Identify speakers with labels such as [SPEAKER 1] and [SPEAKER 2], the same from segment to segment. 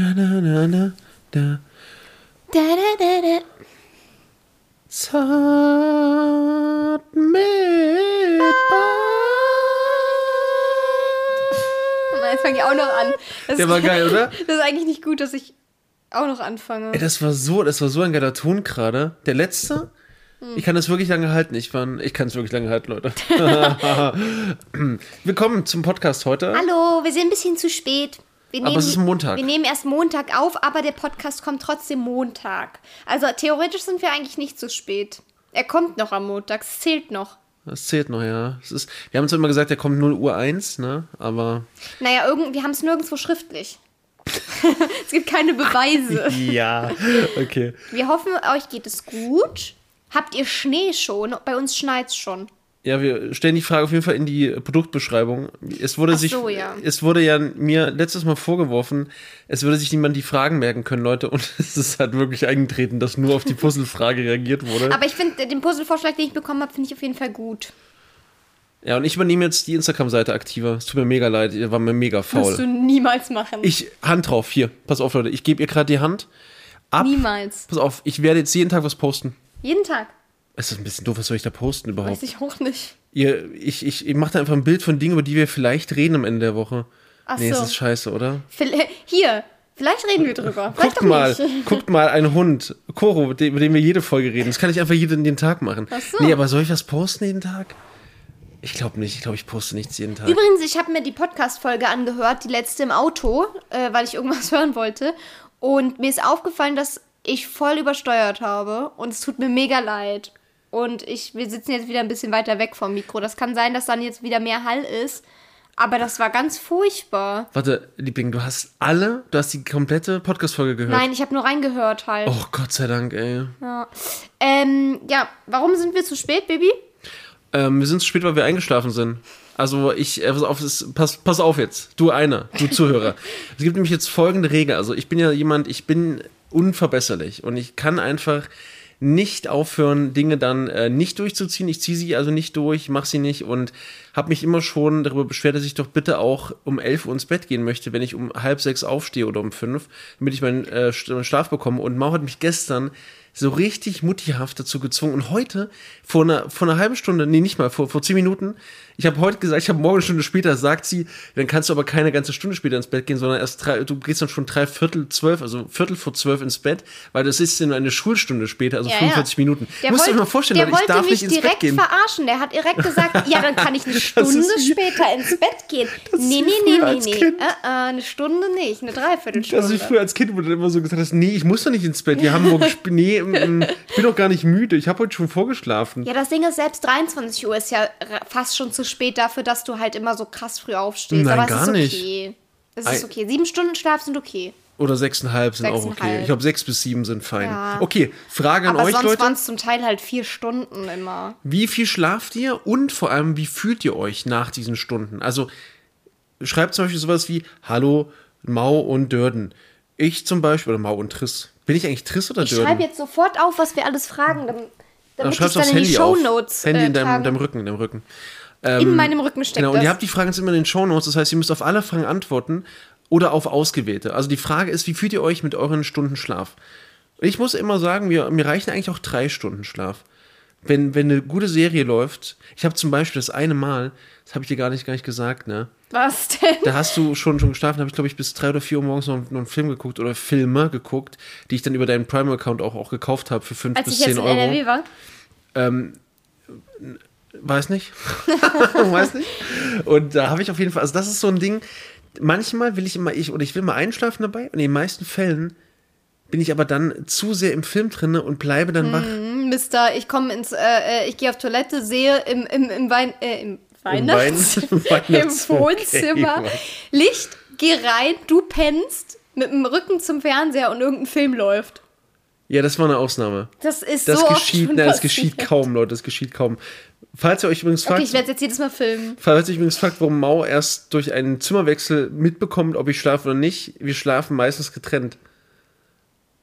[SPEAKER 1] Na, da.
[SPEAKER 2] Da, da, da, da.
[SPEAKER 1] Zart mit
[SPEAKER 2] Und jetzt fange ich auch noch an. Das
[SPEAKER 1] Der war geil, oder?
[SPEAKER 2] Das ist eigentlich nicht gut, dass ich auch noch anfange.
[SPEAKER 1] Ey, das war so, das war so ein geiler Ton gerade. Der letzte,
[SPEAKER 2] Hm.
[SPEAKER 1] ich kann das wirklich lange halten. Ich, war, ich kann es wirklich lange halten, Leute. Willkommen zum Podcast heute.
[SPEAKER 2] Hallo, wir sind ein bisschen zu spät. Wir
[SPEAKER 1] Aber es ist Montag.
[SPEAKER 2] Wir nehmen erst Montag auf, aber der Podcast kommt trotzdem Montag. Also theoretisch sind wir eigentlich nicht zu spät. Er kommt noch am Montag, es zählt noch.
[SPEAKER 1] Das zählt noch, ja. Es ist, wir haben zwar immer gesagt, der kommt 0 Uhr 1, ne? Aber.
[SPEAKER 2] Naja, irgend, wir haben es nirgendwo schriftlich. es gibt keine Beweise.
[SPEAKER 1] Ja, okay.
[SPEAKER 2] Wir hoffen, euch geht es gut. Habt ihr Schnee schon? Bei uns schneit schon.
[SPEAKER 1] Ja, wir stellen die Frage auf jeden Fall in die Produktbeschreibung. Es wurde
[SPEAKER 2] Ach
[SPEAKER 1] sich,
[SPEAKER 2] so, ja.
[SPEAKER 1] es wurde ja mir letztes Mal vorgeworfen, es würde sich niemand die Fragen merken können, Leute. Und es ist halt wirklich eingetreten, dass nur auf die Puzzlefrage reagiert wurde.
[SPEAKER 2] Aber ich finde, den Puzzlevorschlag, den ich bekommen habe, finde ich auf jeden Fall gut.
[SPEAKER 1] ja, und ich übernehme jetzt die Instagram-Seite aktiver. Es tut mir mega leid, ihr war mir mega faul.
[SPEAKER 2] Musst du niemals machen.
[SPEAKER 1] Ich, Hand drauf, hier. Pass auf, Leute. Ich gebe ihr gerade die Hand. Ab.
[SPEAKER 2] niemals.
[SPEAKER 1] Pass auf, ich werde jetzt jeden Tag was posten.
[SPEAKER 2] Jeden Tag.
[SPEAKER 1] Es ist ein bisschen doof, was soll ich da posten überhaupt?
[SPEAKER 2] Weiß ich auch nicht.
[SPEAKER 1] Ihr, ich ich, ich mache da einfach ein Bild von Dingen, über die wir vielleicht reden am Ende der Woche.
[SPEAKER 2] Ach
[SPEAKER 1] nee,
[SPEAKER 2] so.
[SPEAKER 1] es ist scheiße, oder?
[SPEAKER 2] Vil- Hier, vielleicht reden wir drüber. Vielleicht
[SPEAKER 1] Guckt
[SPEAKER 2] doch
[SPEAKER 1] mal,
[SPEAKER 2] nicht.
[SPEAKER 1] guckt mal, ein Hund, Koro, mit dem- über den wir jede Folge reden. Das kann ich einfach jeden den Tag machen.
[SPEAKER 2] Ach so.
[SPEAKER 1] Nee, aber soll ich was posten jeden Tag? Ich glaube nicht. Ich glaube, ich poste nichts jeden Tag.
[SPEAKER 2] Übrigens, ich habe mir die Podcast-Folge angehört, die letzte im Auto, äh, weil ich irgendwas hören wollte. Und mir ist aufgefallen, dass ich voll übersteuert habe. Und es tut mir mega leid. Und ich, wir sitzen jetzt wieder ein bisschen weiter weg vom Mikro. Das kann sein, dass dann jetzt wieder mehr Hall ist. Aber das war ganz furchtbar.
[SPEAKER 1] Warte, Liebling, du hast alle, du hast die komplette Podcast-Folge gehört.
[SPEAKER 2] Nein, ich habe nur reingehört halt.
[SPEAKER 1] Oh, Gott sei Dank, ey.
[SPEAKER 2] Ja. Ähm, ja, warum sind wir zu spät, Baby?
[SPEAKER 1] Ähm, wir sind zu spät, weil wir eingeschlafen sind. Also ich, äh, pass auf, pass, pass auf jetzt, du einer, du Zuhörer. es gibt nämlich jetzt folgende Regel. Also ich bin ja jemand, ich bin unverbesserlich und ich kann einfach nicht aufhören, Dinge dann äh, nicht durchzuziehen. Ich ziehe sie also nicht durch, mache sie nicht und habe mich immer schon darüber beschwert, dass ich doch bitte auch um 11 Uhr ins Bett gehen möchte, wenn ich um halb sechs aufstehe oder um fünf, damit ich meinen äh, Sch- Schlaf bekomme. Und Mau hat mich gestern so richtig muttihaft dazu gezwungen. Und heute, vor einer, vor einer halben Stunde, nee, nicht mal, vor, vor zehn Minuten, ich habe heute gesagt, ich habe morgen eine Stunde später, sagt sie, dann kannst du aber keine ganze Stunde später ins Bett gehen, sondern erst drei, du gehst dann schon drei Viertel zwölf, also Viertel vor zwölf ins Bett, weil das ist nur eine Schulstunde später, also
[SPEAKER 2] Ja,
[SPEAKER 1] 45
[SPEAKER 2] ja.
[SPEAKER 1] Minuten.
[SPEAKER 2] Der
[SPEAKER 1] Musst du dir
[SPEAKER 2] wollte-
[SPEAKER 1] mal vorstellen,
[SPEAKER 2] der
[SPEAKER 1] Leute, ich
[SPEAKER 2] wollte
[SPEAKER 1] darf
[SPEAKER 2] mich
[SPEAKER 1] nicht ins Bett
[SPEAKER 2] direkt
[SPEAKER 1] gehen.
[SPEAKER 2] verarschen. Der hat direkt gesagt, ja, dann kann ich eine Stunde
[SPEAKER 1] ist
[SPEAKER 2] später ins Bett gehen.
[SPEAKER 1] Ist
[SPEAKER 2] nee, nee, nee, nee, nee.
[SPEAKER 1] Kind.
[SPEAKER 2] Äh, eine Stunde nicht, eine Dreiviertelstunde.
[SPEAKER 1] Also ich früher als Kind wurde immer so gesagt, hast, nee, ich muss doch nicht ins Bett. Wir haben morgen, nee, mm, ich bin doch gar nicht müde. Ich habe heute schon vorgeschlafen.
[SPEAKER 2] ja, das Ding ist, selbst 23 Uhr ist ja fast schon zu spät dafür, dass du halt immer so krass früh aufstehst.
[SPEAKER 1] Nein,
[SPEAKER 2] Aber es
[SPEAKER 1] gar
[SPEAKER 2] ist
[SPEAKER 1] nicht.
[SPEAKER 2] okay. Es
[SPEAKER 1] Ei-
[SPEAKER 2] ist okay. Sieben Stunden Schlaf sind okay.
[SPEAKER 1] Oder sechseinhalb sind auch okay. Ich glaube, sechs bis sieben sind fein.
[SPEAKER 2] Ja.
[SPEAKER 1] Okay, Frage an
[SPEAKER 2] Aber
[SPEAKER 1] euch,
[SPEAKER 2] sonst
[SPEAKER 1] Leute.
[SPEAKER 2] waren es zum Teil halt vier Stunden immer.
[SPEAKER 1] Wie viel schlaft ihr und vor allem, wie fühlt ihr euch nach diesen Stunden? Also, schreibt zum Beispiel sowas wie, hallo, Mau und Dörden. Ich zum Beispiel, oder Mau und Triss. Bin ich eigentlich Triss oder
[SPEAKER 2] Ich
[SPEAKER 1] Dörden?
[SPEAKER 2] schreibe jetzt sofort auf, was wir alles fragen, damit,
[SPEAKER 1] Dann
[SPEAKER 2] damit ich
[SPEAKER 1] schreib's
[SPEAKER 2] dann
[SPEAKER 1] aufs
[SPEAKER 2] in die
[SPEAKER 1] Handy auf.
[SPEAKER 2] Shownotes
[SPEAKER 1] Handy
[SPEAKER 2] äh,
[SPEAKER 1] in deinem, deinem Rücken, in deinem Rücken.
[SPEAKER 2] in meinem Rücken steckt
[SPEAKER 1] Genau, und
[SPEAKER 2] das.
[SPEAKER 1] ihr habt die Fragen jetzt immer in den Shownotes, das heißt, ihr müsst auf alle Fragen antworten oder auf ausgewählte. Also die Frage ist, wie fühlt ihr euch mit euren Stunden Schlaf? Ich muss immer sagen, mir, mir reichen eigentlich auch drei Stunden Schlaf. Wenn, wenn eine gute Serie läuft, ich habe zum Beispiel das eine Mal, das habe ich dir gar nicht, gar nicht gesagt, ne?
[SPEAKER 2] Was denn?
[SPEAKER 1] Da hast du schon, schon geschlafen, habe ich glaube ich bis drei oder vier Uhr morgens noch, noch einen Film geguckt oder Filme geguckt, die ich dann über deinen Prime-Account auch, auch gekauft habe für fünf
[SPEAKER 2] Als
[SPEAKER 1] bis
[SPEAKER 2] ich jetzt
[SPEAKER 1] zehn
[SPEAKER 2] in
[SPEAKER 1] Euro.
[SPEAKER 2] NRW war.
[SPEAKER 1] Weiß nicht. Weiß nicht. Und da habe ich auf jeden Fall, also das ist so ein Ding, manchmal will ich immer, ich, oder ich will mal einschlafen dabei und in den meisten Fällen bin ich aber dann zu sehr im Film drinne und bleibe dann wach.
[SPEAKER 2] Mister, ich komme ins, äh, äh, ich gehe auf Toilette, sehe im, im, im Wein, äh, im Weihnachts, im
[SPEAKER 1] Weihnachts-
[SPEAKER 2] Wohnzimmer
[SPEAKER 1] okay.
[SPEAKER 2] Licht, geh rein, du pennst mit dem Rücken zum Fernseher und irgendein Film läuft.
[SPEAKER 1] Ja, das war eine Ausnahme.
[SPEAKER 2] Das ist
[SPEAKER 1] Das
[SPEAKER 2] so oft
[SPEAKER 1] geschieht,
[SPEAKER 2] schon
[SPEAKER 1] nein, das geschieht kaum, Leute, das geschieht kaum. Falls ihr euch übrigens
[SPEAKER 2] Okay,
[SPEAKER 1] fragt,
[SPEAKER 2] ich werde jetzt jedes Mal filmen.
[SPEAKER 1] falls ihr übrigens fragt, warum Mau erst durch einen Zimmerwechsel mitbekommt, ob ich schlafe oder nicht, wir schlafen meistens getrennt.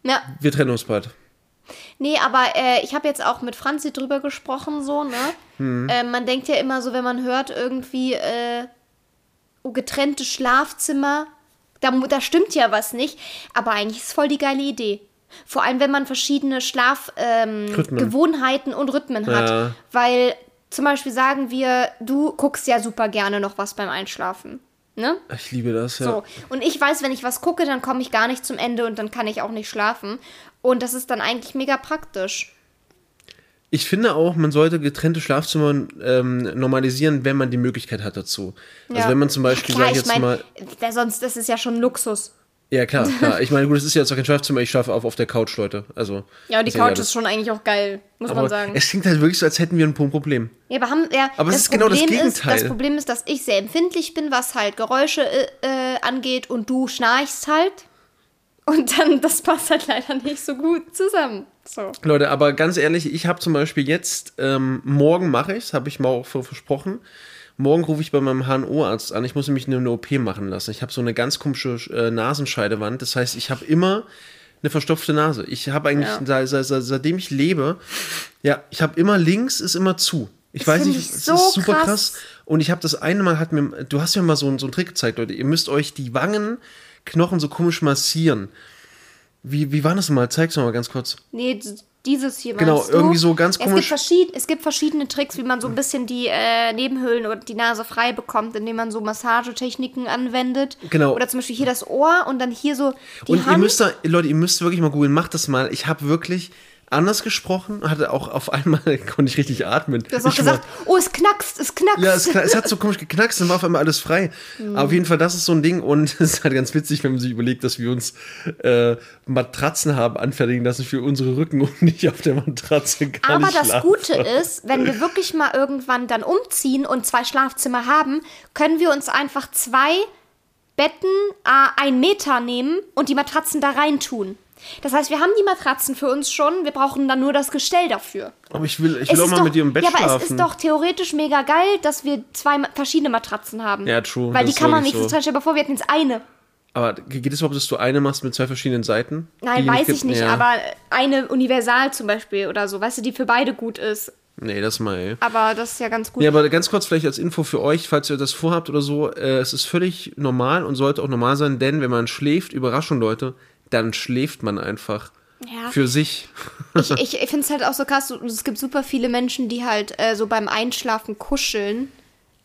[SPEAKER 2] Ja,
[SPEAKER 1] Wir trennen uns bald.
[SPEAKER 2] nee, aber äh, ich habe jetzt auch mit Franzi drüber gesprochen, so, ne?
[SPEAKER 1] Hm.
[SPEAKER 2] Äh, man denkt ja immer so, wenn man hört irgendwie, äh, oh, getrennte Schlafzimmer, Da, da stimmt ja was nicht. Aber eigentlich ist es voll die geile Idee. Vor allem, wenn man verschiedene Schlafgewohnheiten ähm, und Rhythmen hat.
[SPEAKER 1] Ja.
[SPEAKER 2] Weil zum Beispiel sagen wir, du guckst ja super gerne noch was beim Einschlafen. Ne?
[SPEAKER 1] Ich liebe das, ja.
[SPEAKER 2] So. Und ich weiß, wenn ich was gucke, dann komme ich gar nicht zum Ende und dann kann ich auch nicht schlafen. Und das ist dann eigentlich mega praktisch.
[SPEAKER 1] Ich finde auch, man sollte getrennte Schlafzimmer ähm, normalisieren, wenn man die Möglichkeit hat dazu. Also
[SPEAKER 2] Ja.
[SPEAKER 1] wenn man zum Beispiel,
[SPEAKER 2] Klar,
[SPEAKER 1] sag ich
[SPEAKER 2] ich
[SPEAKER 1] jetzt
[SPEAKER 2] meine,
[SPEAKER 1] mal,
[SPEAKER 2] sonst, das ist ja schon Luxus.
[SPEAKER 1] Ja klar, klar. Ich meine, gut, es ist ja jetzt auch kein Schlafzimmer, ich schlafe auf, auf der Couch, Leute. Also,
[SPEAKER 2] Ja, und die
[SPEAKER 1] ist
[SPEAKER 2] Couch ist schon eigentlich auch geil, muss man
[SPEAKER 1] Aber
[SPEAKER 2] sagen.
[SPEAKER 1] es klingt halt wirklich so, als hätten wir ein Problem.
[SPEAKER 2] Ja, aber haben ja,
[SPEAKER 1] Aber es ist genau das
[SPEAKER 2] Ist,
[SPEAKER 1] Gegenteil.
[SPEAKER 2] das Problem ist, dass ich sehr empfindlich bin, was halt Geräusche äh, äh, angeht und du schnarchst halt. Und dann, das passt halt leider nicht so gut zusammen. So.
[SPEAKER 1] Leute, aber ganz ehrlich, ich habe zum Beispiel jetzt, ähm, morgen mache ich es, habe ich mal auch versprochen. Morgen rufe ich bei meinem HNO-Arzt an. Ich muss nämlich eine, eine OP machen lassen. Ich habe so eine ganz komische äh, Nasenscheidewand. Das heißt, ich habe immer eine verstopfte Nase. Ich habe eigentlich,
[SPEAKER 2] Ja.
[SPEAKER 1] seit, seit, seit, seitdem ich lebe, ja, ich habe immer links ist immer zu. Ich
[SPEAKER 2] Das
[SPEAKER 1] weiß nicht,
[SPEAKER 2] ich
[SPEAKER 1] es
[SPEAKER 2] so
[SPEAKER 1] ist super krass.
[SPEAKER 2] krass.
[SPEAKER 1] Und ich habe das eine Mal, hat mir, du hast mir mal so, einen- so einen Trick gezeigt, Leute. Ihr müsst euch die Wangenknochen so komisch massieren. Wie, wie war das mal? Zeig's mal ganz kurz.
[SPEAKER 2] Nee, dieses hier
[SPEAKER 1] Genau,
[SPEAKER 2] du?
[SPEAKER 1] irgendwie so ganz
[SPEAKER 2] es gibt,
[SPEAKER 1] komisch-
[SPEAKER 2] verschied es gibt verschiedene Tricks, wie man so ein bisschen die äh, Nebenhöhlen oder die Nase frei bekommt, indem man so Massagetechniken anwendet.
[SPEAKER 1] Genau.
[SPEAKER 2] Oder zum Beispiel hier das Ohr und dann hier so die
[SPEAKER 1] Und
[SPEAKER 2] Hand.
[SPEAKER 1] ihr müsst da, Leute, ihr müsst wirklich mal googeln, macht das mal. Ich habe wirklich anders gesprochen, hatte auch auf einmal, konnte ich richtig atmen.
[SPEAKER 2] du hast auch
[SPEAKER 1] ich
[SPEAKER 2] gesagt, oh, es knackst, es knackst.
[SPEAKER 1] Ja, es, es hat so komisch geknackst, dann war auf einmal alles frei.
[SPEAKER 2] Mhm.
[SPEAKER 1] Aber auf jeden Fall, das ist so ein Ding und es ist halt ganz witzig, wenn man sich überlegt, dass wir uns äh, Matratzen haben anfertigen lassen für unsere Rücken und nicht auf der Matratze gar
[SPEAKER 2] Aber das
[SPEAKER 1] schlafen.
[SPEAKER 2] Gute ist, wenn wir wirklich mal irgendwann dann umziehen und zwei Schlafzimmer haben, können wir uns einfach zwei Betten äh, ein Meter nehmen und die Matratzen da rein tun. Das heißt, wir haben die Matratzen für uns schon, wir brauchen dann nur das Gestell dafür.
[SPEAKER 1] Aber ich will, ich
[SPEAKER 2] Es
[SPEAKER 1] will auch mal
[SPEAKER 2] doch,
[SPEAKER 1] mit dir im Bett
[SPEAKER 2] ja, aber
[SPEAKER 1] schlafen.
[SPEAKER 2] es ist doch theoretisch mega geil, dass wir zwei verschiedene Matratzen haben.
[SPEAKER 1] Ja, true,
[SPEAKER 2] Weil die kann man nicht
[SPEAKER 1] so.
[SPEAKER 2] Stell dir vor, wir hätten jetzt eine.
[SPEAKER 1] Aber geht es überhaupt, dass du eine machst mit zwei verschiedenen Seiten?
[SPEAKER 2] Nein, weiß ich nicht,
[SPEAKER 1] Ja.
[SPEAKER 2] aber eine Universal zum Beispiel oder so, weißt du, die für beide gut ist.
[SPEAKER 1] Nee, das mal, ey.
[SPEAKER 2] Aber das ist ja ganz gut.
[SPEAKER 1] Ja, aber ganz kurz vielleicht als Info für euch, falls ihr das vorhabt oder so, äh, es ist völlig normal und sollte auch normal sein, denn wenn man schläft, Überraschung Leute, dann schläft man einfach
[SPEAKER 2] Ja.
[SPEAKER 1] für sich.
[SPEAKER 2] Ich, ich, ich finde es halt auch so krass, es gibt super viele Menschen, die halt äh, so beim Einschlafen kuscheln.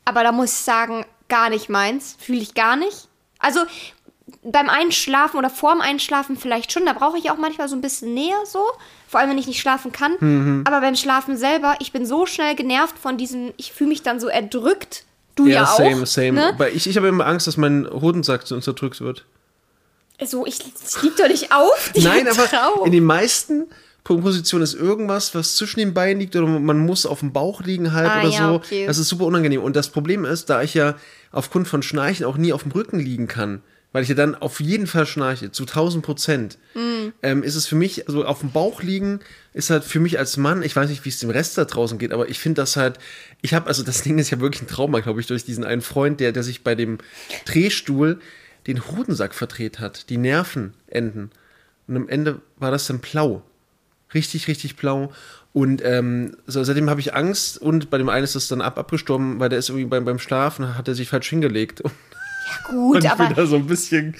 [SPEAKER 2] Aber da muss ich sagen, gar nicht meins. Fühle ich gar nicht. Also beim Einschlafen oder vorm Einschlafen vielleicht schon. Da brauche ich auch manchmal so ein bisschen Nähe so. Vor allem, wenn ich nicht schlafen kann.
[SPEAKER 1] Mhm.
[SPEAKER 2] Aber beim Schlafen selber, ich bin so schnell genervt von diesem, ich fühle mich dann so erdrückt. Du ja, auch.
[SPEAKER 1] same, same.
[SPEAKER 2] Ne?
[SPEAKER 1] Weil ich, ich habe immer Angst, dass mein Hodensack so zerdrückt wird.
[SPEAKER 2] So, ich, ich lieg doch nicht auf.
[SPEAKER 1] Nein, aber
[SPEAKER 2] Traum.
[SPEAKER 1] in den meisten Positionen ist irgendwas, was zwischen den Beinen liegt oder man muss auf dem Bauch liegen halb
[SPEAKER 2] Ah,
[SPEAKER 1] oder
[SPEAKER 2] ja,
[SPEAKER 1] so.
[SPEAKER 2] okay.
[SPEAKER 1] Das ist super unangenehm. Und das Problem ist, da ich ja aufgrund von Schnarchen auch nie auf dem Rücken liegen kann, weil ich ja dann auf jeden Fall schnarche, zu 1000 Prozent,
[SPEAKER 2] Mm.
[SPEAKER 1] ähm, ist es für mich, also auf dem Bauch liegen, ist halt für mich als Mann, ich weiß nicht, wie es dem Rest da draußen geht, aber ich finde das halt, ich habe, also das Ding ist ja wirklich ein Trauma, glaube ich, durch diesen einen Freund, der, der sich bei dem Drehstuhl den Hodensack verdreht hat, die Nervenenden. Und am Ende war das dann blau. Richtig, richtig blau. Und ähm, so, seitdem habe ich Angst und bei dem einen ist das dann ab, abgestorben, weil der ist irgendwie beim, beim Schlafen, hat er sich falsch hingelegt.
[SPEAKER 2] Gut,
[SPEAKER 1] und ich
[SPEAKER 2] aber
[SPEAKER 1] bin da so ein bisschen,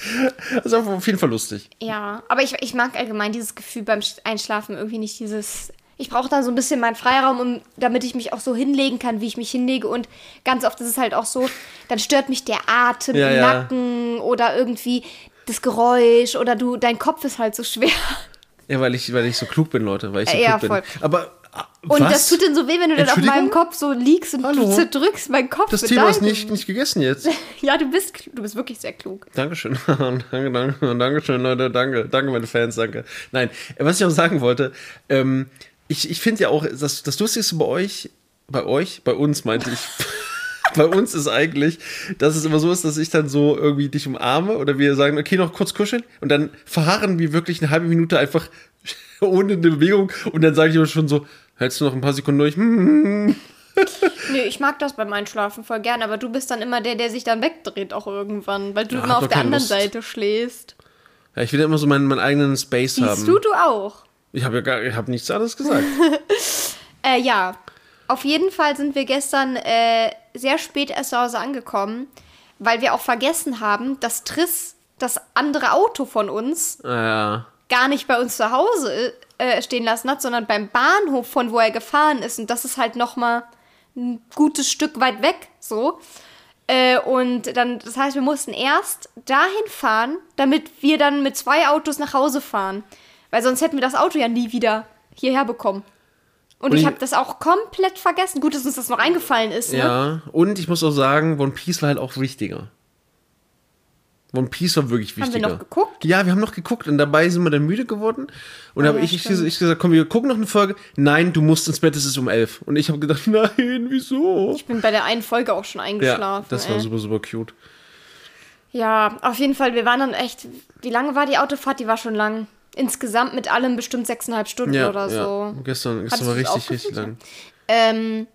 [SPEAKER 1] also auf jeden Fall lustig.
[SPEAKER 2] Ja, aber ich, ich mag allgemein dieses Gefühl beim Sch- Einschlafen irgendwie nicht dieses. Ich brauche da so ein bisschen meinen Freiraum, um, damit ich mich auch so hinlegen kann, wie ich mich hinlege. Und ganz oft ist es halt auch so, dann stört mich der Atem
[SPEAKER 1] Ja,
[SPEAKER 2] im
[SPEAKER 1] ja.
[SPEAKER 2] Nacken oder irgendwie das Geräusch oder du, dein Kopf ist halt so schwer.
[SPEAKER 1] Ja, weil ich, weil ich so klug bin, Leute, weil ich so
[SPEAKER 2] Äh, ja,
[SPEAKER 1] klug
[SPEAKER 2] voll.
[SPEAKER 1] bin. Aber ah,
[SPEAKER 2] Und
[SPEAKER 1] was?
[SPEAKER 2] das tut dann so weh, wenn du dann auf meinem Kopf so liegst und
[SPEAKER 1] Hallo?
[SPEAKER 2] du zerdrückst meinen Kopf.
[SPEAKER 1] das Thema ist nicht, nicht gegessen jetzt.
[SPEAKER 2] Ja, du bist, du bist wirklich sehr klug.
[SPEAKER 1] Dankeschön. danke, danke, Dankeschön, Leute. Danke. Danke, meine Fans, danke. Nein, äh, was ich auch sagen wollte, ähm, ich, ich finde ja auch, das, das Lustigste bei euch, bei euch, bei uns meinte ich, bei uns ist eigentlich, dass es immer so ist, dass ich dann so irgendwie dich umarme oder wir sagen, okay, noch kurz kuscheln und dann verharren wir wirklich eine halbe Minute einfach ohne eine Bewegung und dann sage ich immer schon so, hältst du noch ein paar Sekunden durch? Hm,
[SPEAKER 2] Nee, ich mag das beim Einschlafen voll gern, aber du bist dann immer der, der sich dann wegdreht auch irgendwann, weil du
[SPEAKER 1] Ja,
[SPEAKER 2] immer auf der anderen
[SPEAKER 1] Lust.
[SPEAKER 2] Seite schläfst.
[SPEAKER 1] Ja, ich will ja immer so meinen, meinen eigenen Space
[SPEAKER 2] Siehst
[SPEAKER 1] haben.
[SPEAKER 2] du, du auch.
[SPEAKER 1] Ich habe ja gar, ich habe nichts anderes gesagt.
[SPEAKER 2] Äh, ja. Auf jeden Fall sind wir gestern äh, sehr spät erst zu Hause angekommen, weil wir auch vergessen haben, dass Triss das andere Auto von uns
[SPEAKER 1] Ja.
[SPEAKER 2] gar nicht bei uns zu Hause äh, stehen lassen hat, sondern beim Bahnhof, von wo er gefahren ist. Und das ist halt noch mal ein gutes Stück weit weg, so. Äh, und dann, das heißt, wir mussten erst dahin fahren, damit wir dann mit zwei Autos nach Hause fahren. Weil sonst hätten wir das Auto ja nie wieder hierher bekommen. Und,
[SPEAKER 1] Und
[SPEAKER 2] ich habe das auch komplett vergessen. Gut, dass uns das noch eingefallen ist. Ne?
[SPEAKER 1] Ja, und ich muss auch sagen, One Piece war halt auch wichtiger. One Piece war wirklich
[SPEAKER 2] Haben wir
[SPEAKER 1] wichtiger.
[SPEAKER 2] noch geguckt?
[SPEAKER 1] Ja, wir haben noch geguckt und dabei sind wir dann müde geworden. Und da
[SPEAKER 2] Ah,
[SPEAKER 1] habe
[SPEAKER 2] ja,
[SPEAKER 1] ich, ich, ich gesagt, komm, wir gucken noch eine Folge. Nein, du musst ins Bett, es ist um elf. Und ich habe gedacht, nein, wieso?
[SPEAKER 2] Ich bin bei der einen Folge auch schon
[SPEAKER 1] Ja,
[SPEAKER 2] eingeschlafen.
[SPEAKER 1] das war
[SPEAKER 2] ey.
[SPEAKER 1] super, super cute.
[SPEAKER 2] Ja, auf jeden Fall, wir waren dann echt. Wie lange war die Autofahrt? Die war schon lang. Insgesamt mit allem bestimmt sechseinhalb Stunden
[SPEAKER 1] Ja,
[SPEAKER 2] oder
[SPEAKER 1] ja.
[SPEAKER 2] so.
[SPEAKER 1] Gestern, gestern war richtig, richtig lang.
[SPEAKER 2] Ähm,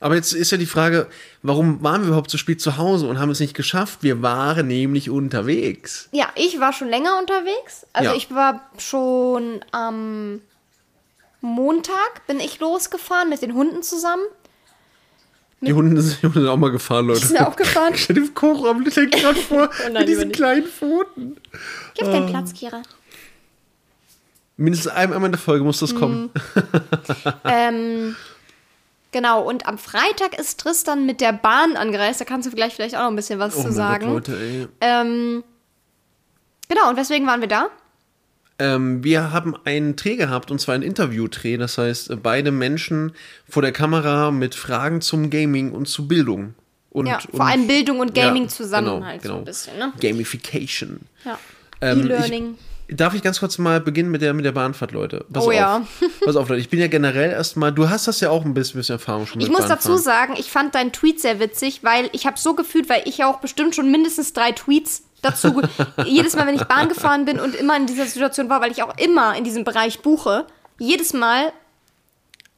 [SPEAKER 1] Aber jetzt ist ja die Frage, warum waren wir überhaupt so spät zu Hause und haben es nicht geschafft? Wir waren nämlich unterwegs.
[SPEAKER 2] ja, ich war schon länger unterwegs. Also
[SPEAKER 1] Ja.
[SPEAKER 2] ich war schon am Montag bin ich losgefahren mit den Hunden zusammen.
[SPEAKER 1] Die Hunde sind, die Hunde sind auch mal gefahren, Leute.
[SPEAKER 2] Die sind auch gefahren.
[SPEAKER 1] Stell dir Kochraum gerade vor,
[SPEAKER 2] Oh nein,
[SPEAKER 1] mit diesen kleinen Pfoten.
[SPEAKER 2] Gib den Platz, Kira.
[SPEAKER 1] Mindestens einmal in der Folge muss
[SPEAKER 2] Mhm.
[SPEAKER 1] das kommen.
[SPEAKER 2] ähm, genau, und am Freitag ist Tristan mit der Bahn angereist. Da kannst du vielleicht, vielleicht auch noch ein bisschen was
[SPEAKER 1] Oh
[SPEAKER 2] zu sagen.
[SPEAKER 1] Gott, Leute, ey.
[SPEAKER 2] Ähm, genau, und weswegen waren wir da?
[SPEAKER 1] Ähm, wir haben einen Dreh gehabt, und zwar einen Interview-Dreh. Das heißt, beide Menschen vor der Kamera mit Fragen zum Gaming und zu Bildung. Und,
[SPEAKER 2] Ja,
[SPEAKER 1] und,
[SPEAKER 2] vor allem Bildung und Gaming
[SPEAKER 1] Ja,
[SPEAKER 2] zusammen
[SPEAKER 1] genau,
[SPEAKER 2] halt so
[SPEAKER 1] genau.
[SPEAKER 2] ein bisschen, ne?
[SPEAKER 1] Gamification.
[SPEAKER 2] Ja.
[SPEAKER 1] Ähm,
[SPEAKER 2] E-Learning.
[SPEAKER 1] Ich- Darf ich ganz kurz mal beginnen mit der, mit der Bahnfahrt, Leute? Pass
[SPEAKER 2] Oh
[SPEAKER 1] auf.
[SPEAKER 2] ja.
[SPEAKER 1] Pass auf, Leute. Ich bin ja generell erstmal, du hast das ja auch ein bisschen, bisschen Erfahrung schon
[SPEAKER 2] Ich
[SPEAKER 1] mit
[SPEAKER 2] muss dazu
[SPEAKER 1] Bahnfahren.
[SPEAKER 2] sagen, ich fand deinen Tweet sehr witzig, weil ich habe so gefühlt, weil ich ja auch bestimmt schon mindestens drei Tweets dazu, jedes Mal, wenn ich Bahn gefahren bin und immer in dieser Situation war, weil ich auch immer in diesem Bereich buche, jedes Mal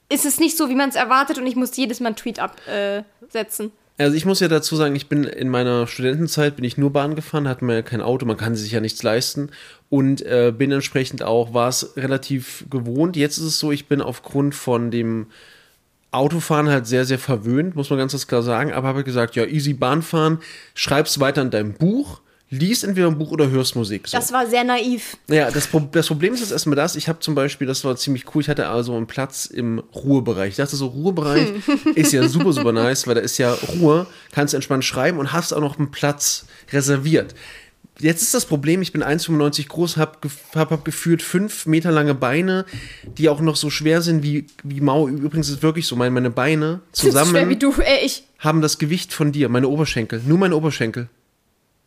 [SPEAKER 2] ist es nicht so, wie man es erwartet und ich muss jedes Mal einen Tweet absetzen.
[SPEAKER 1] Also ich muss ja dazu sagen, ich bin in meiner Studentenzeit bin ich nur Bahn gefahren, hatte mir kein Auto, man kann sich ja nichts leisten. Und äh, bin entsprechend auch, war es relativ gewohnt. Jetzt ist es so, ich bin aufgrund von dem Autofahren halt sehr, sehr verwöhnt, muss man ganz klar sagen, aber habe gesagt, ja, easy Bahnfahren, schreib's weiter in deinem Buch, liest entweder ein Buch oder hörst Musik. So.
[SPEAKER 2] Das war sehr naiv.
[SPEAKER 1] Naja, das, Pro das Problem ist jetzt erstmal das, ich habe zum Beispiel, das war ziemlich cool, ich hatte also einen Platz im Ruhebereich. Ich dachte so, Ruhebereich ist ja super, super nice, weil da ist ja Ruhe, kannst entspannt schreiben und hast auch noch einen Platz reserviert. Jetzt ist das Problem, ich bin 1,95 groß, habe hab, hab gefühlt fünf Meter lange Beine, die auch noch so schwer sind wie, wie Mau. Übrigens ist es wirklich so, meine, meine Beine zusammen
[SPEAKER 2] Schwer wie du, äh, ich.
[SPEAKER 1] haben das Gewicht von dir, meine Oberschenkel, nur meine Oberschenkel.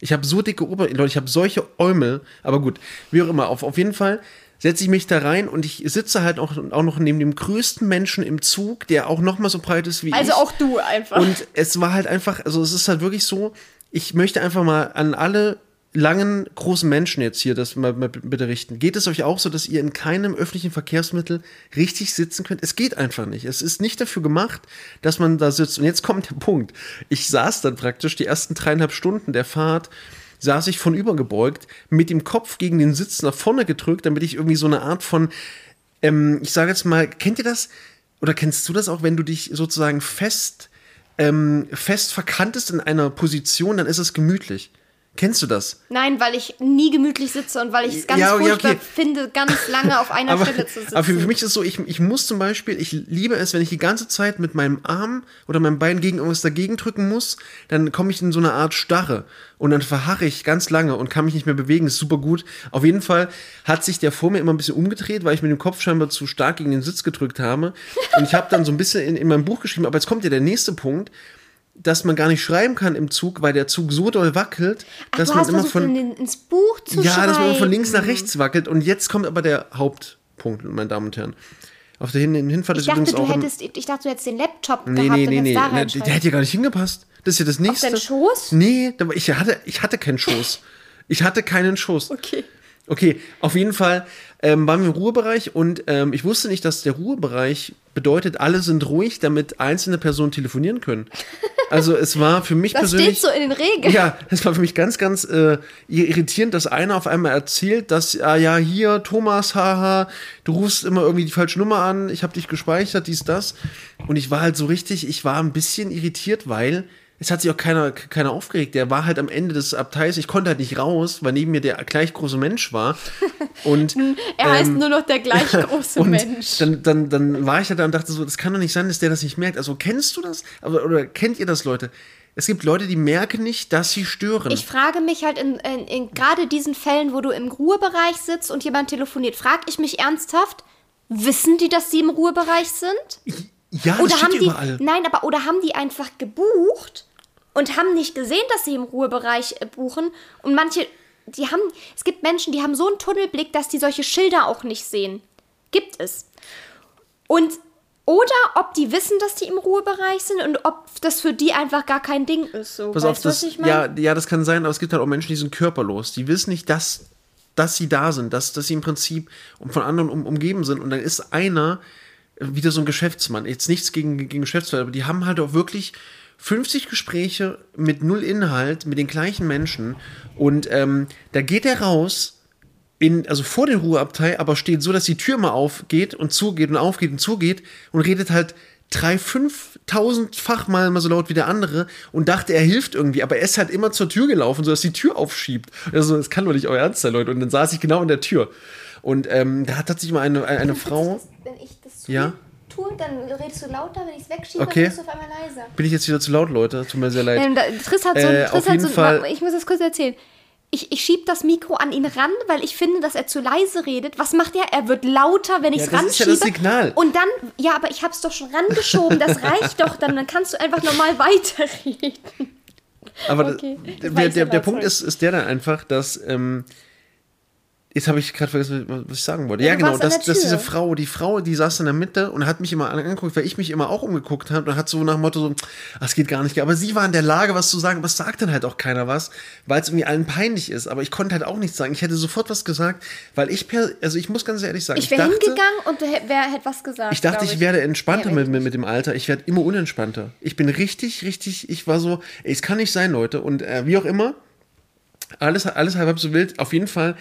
[SPEAKER 1] Ich habe so dicke Ober, Leute, ich habe solche Äumel, aber gut, wie auch immer, auf, auf jeden Fall setze ich mich da rein und ich sitze halt auch, auch noch neben dem größten Menschen im Zug, der auch noch mal so breit ist wie
[SPEAKER 2] Also
[SPEAKER 1] ich.
[SPEAKER 2] auch du einfach.
[SPEAKER 1] Und es war halt einfach, also es ist halt wirklich so, ich möchte einfach mal an alle langen, großen Menschen jetzt hier das mal, mal bitte richten. Geht es euch auch so, dass ihr in keinem öffentlichen Verkehrsmittel richtig sitzen könnt? Es geht einfach nicht. Es ist nicht dafür gemacht, dass man da sitzt. Und jetzt kommt der Punkt. Ich saß dann praktisch die ersten dreieinhalb Stunden der Fahrt saß ich von übergebeugt, mit dem Kopf gegen den Sitz nach vorne gedrückt, damit ich irgendwie so eine Art von, ähm, ich sage jetzt mal, kennt ihr das? Oder kennst du das auch, wenn du dich sozusagen fest, ähm, fest verkantest in einer Position, dann ist es gemütlich. Kennst du das?
[SPEAKER 2] Nein, weil ich nie gemütlich sitze und weil ich es ganz
[SPEAKER 1] Ja, ja,
[SPEAKER 2] furchtbar
[SPEAKER 1] okay.
[SPEAKER 2] finde, ganz lange auf einer
[SPEAKER 1] aber,
[SPEAKER 2] Stelle zu sitzen.
[SPEAKER 1] aber für, für mich ist es so, ich, ich muss zum Beispiel, ich liebe es, wenn ich die ganze Zeit mit meinem Arm oder meinem Bein gegen irgendwas dagegen drücken muss, dann komme ich in so eine Art Starre und dann verharre ich ganz lange und kann mich nicht mehr bewegen. Das ist super gut. Auf jeden Fall hat sich der vor mir immer ein bisschen umgedreht, weil ich mit dem Kopf scheinbar zu stark gegen den Sitz gedrückt habe. Und ich habe dann so ein bisschen in, in meinem Buch geschrieben, aber jetzt kommt ja der nächste Punkt dass man gar nicht schreiben kann im Zug, weil der Zug so doll wackelt,
[SPEAKER 2] Ach,
[SPEAKER 1] dass man immer von
[SPEAKER 2] in ins Buch zu
[SPEAKER 1] ja,
[SPEAKER 2] schreiben.
[SPEAKER 1] dass man von links nach rechts wackelt. Und jetzt kommt aber der Hauptpunkt, meine Damen und Herren. Auf der Hin Hinfahrt
[SPEAKER 2] Ich
[SPEAKER 1] ist
[SPEAKER 2] dachte,
[SPEAKER 1] übrigens
[SPEAKER 2] du
[SPEAKER 1] auch.
[SPEAKER 2] hättest, ich dachte, du hättest den Laptop
[SPEAKER 1] nee,
[SPEAKER 2] gehabt
[SPEAKER 1] nee,
[SPEAKER 2] und
[SPEAKER 1] nee, nee.
[SPEAKER 2] da
[SPEAKER 1] nee der, hätte ja gar nicht hingepasst. Das ist ja das nächste.
[SPEAKER 2] deinen Schoß?
[SPEAKER 1] Nee, ich hatte, ich hatte keinen Schoß. Ich hatte keinen Schoß.
[SPEAKER 2] Okay.
[SPEAKER 1] Okay, auf jeden Fall ähm, waren wir im Ruhebereich und ähm, ich wusste nicht, dass der Ruhebereich bedeutet, alle sind ruhig, damit einzelne Personen telefonieren können. Also es war für mich
[SPEAKER 2] Das
[SPEAKER 1] persönlich.
[SPEAKER 2] steht so in den Regeln.
[SPEAKER 1] Ja, es war für mich ganz, ganz äh, irritierend, dass einer auf einmal erzählt, dass, ah ja, hier, Thomas, haha, du rufst immer irgendwie die falsche Nummer an, ich habe dich gespeichert, dies, das. Und ich war halt so richtig, ich war ein bisschen irritiert, weil es hat sich auch keiner, keiner aufgeregt. Der war halt am Ende des Abteils. Ich konnte halt nicht raus, weil neben mir der gleich große Mensch war. Und,
[SPEAKER 2] er heißt nur noch der gleich große Mensch.
[SPEAKER 1] Dann, dann, dann war ich halt da und dachte so, das kann doch nicht sein, dass der das nicht merkt. Also kennst du das? Aber, oder kennt ihr das, Leute? Es gibt Leute, die merken nicht, dass sie stören.
[SPEAKER 2] Ich frage mich halt in, in, in gerade diesen Fällen, wo du im Ruhebereich sitzt und jemand telefoniert, frage ich mich ernsthaft, wissen die, dass sie im Ruhebereich sind?
[SPEAKER 1] ja, das
[SPEAKER 2] Oder
[SPEAKER 1] steht
[SPEAKER 2] haben die
[SPEAKER 1] überall.
[SPEAKER 2] nein, aber oder haben die einfach gebucht und haben nicht gesehen, dass sie im Ruhebereich äh, buchen und manche die haben es gibt Menschen, die haben so einen Tunnelblick, dass die solche Schilder auch nicht sehen. Gibt es. Und oder ob die wissen, dass die im Ruhebereich sind und ob das für die einfach gar kein Ding ist. So.
[SPEAKER 1] Pass
[SPEAKER 2] weißt
[SPEAKER 1] auf, das, ja, ja, das kann sein, aber es gibt halt auch Menschen, die sind körperlos. Die wissen nicht, dass, dass sie da sind, dass, dass sie im Prinzip um- von anderen um, umgeben sind. Und dann ist einer wieder so ein Geschäftsmann. Jetzt nichts gegen, gegen Geschäftsmann, aber die haben halt auch wirklich 50 Gespräche mit null Inhalt, mit den gleichen Menschen. Und ähm, da geht er raus, in, also vor den Ruheabteil, aber steht so, dass die Tür mal aufgeht und zugeht und aufgeht und zugeht und redet halt drei, fünftausendfach mal, mal so laut wie der andere und dachte, er hilft irgendwie, aber er ist halt immer zur Tür gelaufen, so dass die Tür aufschiebt. Also, das kann doch nicht euer Ernst sein, Leute. Und dann saß ich genau in der Tür. Und ähm, da hat tatsächlich mal eine, eine Frau,
[SPEAKER 2] Wenn ich das tue,
[SPEAKER 1] Ja?
[SPEAKER 2] Tue dann redest du lauter, wenn ich es wegschiebe,
[SPEAKER 1] Okay.
[SPEAKER 2] dann bist du auf einmal leiser.
[SPEAKER 1] bin ich jetzt wieder zu laut, Leute? Tut mir sehr leid.
[SPEAKER 2] Ähm, da, Triss hat so,
[SPEAKER 1] Äh,
[SPEAKER 2] Triss
[SPEAKER 1] auf
[SPEAKER 2] hat
[SPEAKER 1] jeden
[SPEAKER 2] so
[SPEAKER 1] Fall-
[SPEAKER 2] ich muss das kurz erzählen. Ich, ich schieb das Mikro an ihn ran, weil ich finde, dass er zu leise redet. Was macht er? Er wird lauter, wenn ich es
[SPEAKER 1] das ist ja
[SPEAKER 2] ranschiebe.
[SPEAKER 1] das Signal.
[SPEAKER 2] Und dann, ja, aber ich hab's doch schon rangeschoben. Das reicht doch dann. Dann kannst du einfach normal weiterreden.
[SPEAKER 1] Aber
[SPEAKER 2] Okay,
[SPEAKER 1] der,
[SPEAKER 2] das
[SPEAKER 1] der, der,
[SPEAKER 2] selber
[SPEAKER 1] Punkt ist, ist der dann einfach, dass. Ähm, jetzt habe ich gerade vergessen, was ich sagen wollte.
[SPEAKER 2] Ja,
[SPEAKER 1] Ja, genau, dass, dass diese. Frau, die Frau, die saß in der Mitte und hat mich immer angeguckt, weil ich mich immer auch umgeguckt habe und hat so nach dem Motto so, "Ah, das geht gar nicht. Aber sie war in der Lage, was zu sagen, es sagt dann halt auch keiner was, weil es irgendwie allen peinlich ist. Aber ich konnte halt auch nichts sagen. Ich hätte sofort was gesagt, weil ich, per, also ich muss ganz ehrlich sagen,
[SPEAKER 2] Ich wäre hingegangen und wer hätte was gesagt.
[SPEAKER 1] ich dachte,
[SPEAKER 2] glaub
[SPEAKER 1] ich werde entspannter
[SPEAKER 2] Ja,
[SPEAKER 1] mit, mit, mit dem Alter. Ich werde immer unentspannter. Ich bin richtig, richtig, ich war so, ey, es kann nicht sein, Leute. Und äh, wie auch immer, alles, alles halb so wild. Auf jeden Fall,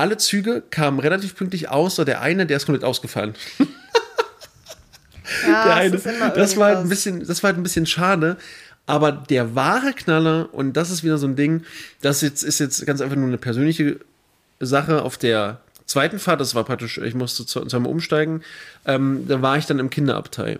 [SPEAKER 1] alle Züge kamen relativ pünktlich, außer der eine, der ist komplett ausgefallen.
[SPEAKER 2] Ja,
[SPEAKER 1] der eine,
[SPEAKER 2] ist immer
[SPEAKER 1] das war halt ein bisschen, das war halt ein bisschen schade. Aber der wahre Knaller, und das ist wieder so ein Ding, das jetzt, ist jetzt ganz einfach nur eine persönliche Sache auf der zweiten Fahrt, das war praktisch, ich musste zu- zweimal umsteigen, ähm, da war ich dann im Kinderabteil.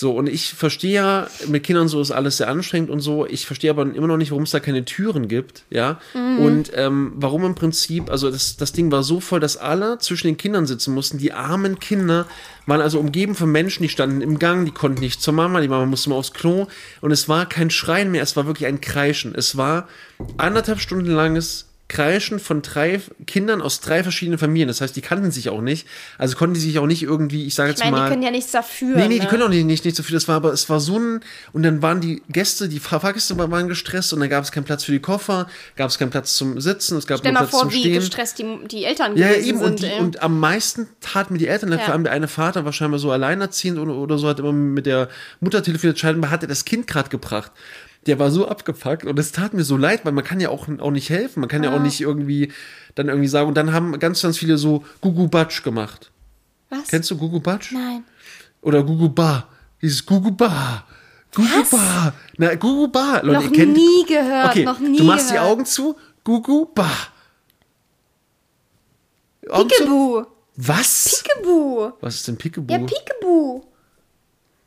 [SPEAKER 1] So, und ich verstehe ja, mit Kindern so ist alles sehr anstrengend und so. Ich verstehe aber immer noch nicht, warum es da keine Türen gibt, ja. Und ähm, warum im Prinzip, also das, das Ding war so voll, dass alle zwischen den Kindern sitzen mussten. Die armen Kinder waren also umgeben von Menschen, die standen im Gang, die konnten nicht zur Mama, die Mama musste mal aufs Klo. Und es war kein Schreien mehr, es war wirklich ein Kreischen. Es war anderthalb Stunden langes Kreischen von drei Kindern aus drei verschiedenen Familien. Das heißt, die kannten sich auch nicht. Also konnten die sich auch nicht irgendwie, ich sage jetzt
[SPEAKER 2] Ich meine,
[SPEAKER 1] mal.
[SPEAKER 2] die können ja nichts dafür.
[SPEAKER 1] Nee, nee,
[SPEAKER 2] ne?
[SPEAKER 1] die können auch nicht, nicht, nicht so viel. Das war aber, es war so ein, und dann waren die Gäste, die Fahr- Fahrgäste waren gestresst und dann gab es keinen Platz für die Koffer, gab es keinen Platz zum Sitzen, es gab
[SPEAKER 2] Stell
[SPEAKER 1] nur
[SPEAKER 2] mal
[SPEAKER 1] Platz
[SPEAKER 2] vor,
[SPEAKER 1] zum
[SPEAKER 2] wie
[SPEAKER 1] Stehen.
[SPEAKER 2] gestresst die, die Eltern
[SPEAKER 1] Ja, ja,
[SPEAKER 2] gewesen
[SPEAKER 1] eben.
[SPEAKER 2] sind.
[SPEAKER 1] Und, die,
[SPEAKER 2] ey.
[SPEAKER 1] und am meisten taten mir die Eltern,
[SPEAKER 2] Ja.
[SPEAKER 1] vor allem der eine Vater war scheinbar so alleinerziehend oder, oder so, hat immer mit der Mutter telefoniert, scheinbar hat er das Kind gerade gebracht. Der war so abgepackt und es tat mir so leid, weil man kann ja auch, auch nicht helfen, man kann ja auch nicht irgendwie dann irgendwie sagen, und dann haben ganz, ganz viele so Gugu Batsch gemacht.
[SPEAKER 2] Was?
[SPEAKER 1] Kennst du Gugu Batsch?
[SPEAKER 2] Nein.
[SPEAKER 1] Oder Gugu Ba. Dieses Gugu Ba. Gugu? Ba. Na, Gugu Ba. Leute,
[SPEAKER 2] Noch
[SPEAKER 1] ihr kennt,
[SPEAKER 2] nie gehört,
[SPEAKER 1] Okay,
[SPEAKER 2] noch nie
[SPEAKER 1] du machst die
[SPEAKER 2] gehört.
[SPEAKER 1] Augen zu. Gugu Ba. Augen zu.
[SPEAKER 2] Peekaboo.
[SPEAKER 1] Was?
[SPEAKER 2] Peekaboo.
[SPEAKER 1] Was ist denn Peekaboo?
[SPEAKER 2] Ja, Peekaboo.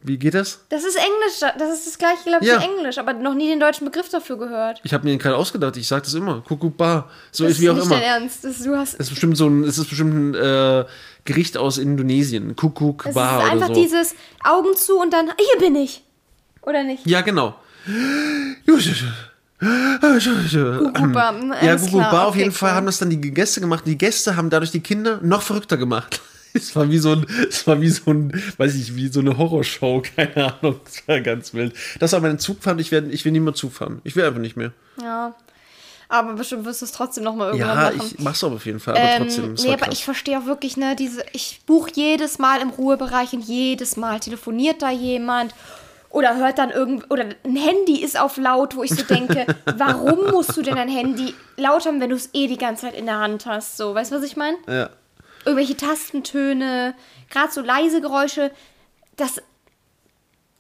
[SPEAKER 1] Wie geht das?
[SPEAKER 2] Das ist Englisch. Das ist das gleiche, glaube ich,
[SPEAKER 1] Ja.
[SPEAKER 2] wie Englisch. Aber noch nie den deutschen Begriff dafür gehört.
[SPEAKER 1] Ich habe mir den gerade ausgedacht. Ich sage das immer. Gugu Ba. So
[SPEAKER 2] Das
[SPEAKER 1] ist wie auch
[SPEAKER 2] nicht
[SPEAKER 1] immer.
[SPEAKER 2] dein Ernst. Das, du hast,
[SPEAKER 1] Das ist bestimmt so ein, das ist bestimmt ein äh, Gericht aus Indonesien. Kuckuck
[SPEAKER 2] es
[SPEAKER 1] Ba
[SPEAKER 2] ist
[SPEAKER 1] oder
[SPEAKER 2] einfach
[SPEAKER 1] so.
[SPEAKER 2] dieses Augen zu und dann, hier bin ich. Oder nicht?
[SPEAKER 1] Ja, genau.
[SPEAKER 2] Guguba, mm,
[SPEAKER 1] Ja,
[SPEAKER 2] alles
[SPEAKER 1] Gugu
[SPEAKER 2] klar,
[SPEAKER 1] auf
[SPEAKER 2] okay,
[SPEAKER 1] jeden Fall
[SPEAKER 2] cool.
[SPEAKER 1] haben das dann die Gäste gemacht. Die Gäste haben dadurch die Kinder noch verrückter gemacht. Es war wie so ein, es war wie so ein, weiß ich, wie so eine Horrorshow, keine Ahnung. Es war ganz wild. Das war mein Zugfahren. Ich werde, ich will nicht mehr Zugfahren. Ich will einfach nicht mehr.
[SPEAKER 2] Ja. Aber bestimmt wirst du es trotzdem noch mal irgendwann
[SPEAKER 1] Ja,
[SPEAKER 2] machen.
[SPEAKER 1] ich mach's aber auf jeden Fall. Aber
[SPEAKER 2] Ähm,
[SPEAKER 1] trotzdem,
[SPEAKER 2] nee, aber
[SPEAKER 1] krass.
[SPEAKER 2] ich verstehe auch wirklich, ne, diese, ich buche jedes Mal im Ruhebereich und jedes Mal telefoniert da jemand oder hört dann irgend oder ein Handy ist auf laut, wo ich so denke, warum musst du denn ein Handy laut haben, wenn du es eh die ganze Zeit in der Hand hast? So, weißt du, was ich meine?
[SPEAKER 1] ja.
[SPEAKER 2] Irgendwelche Tastentöne, gerade so leise Geräusche, das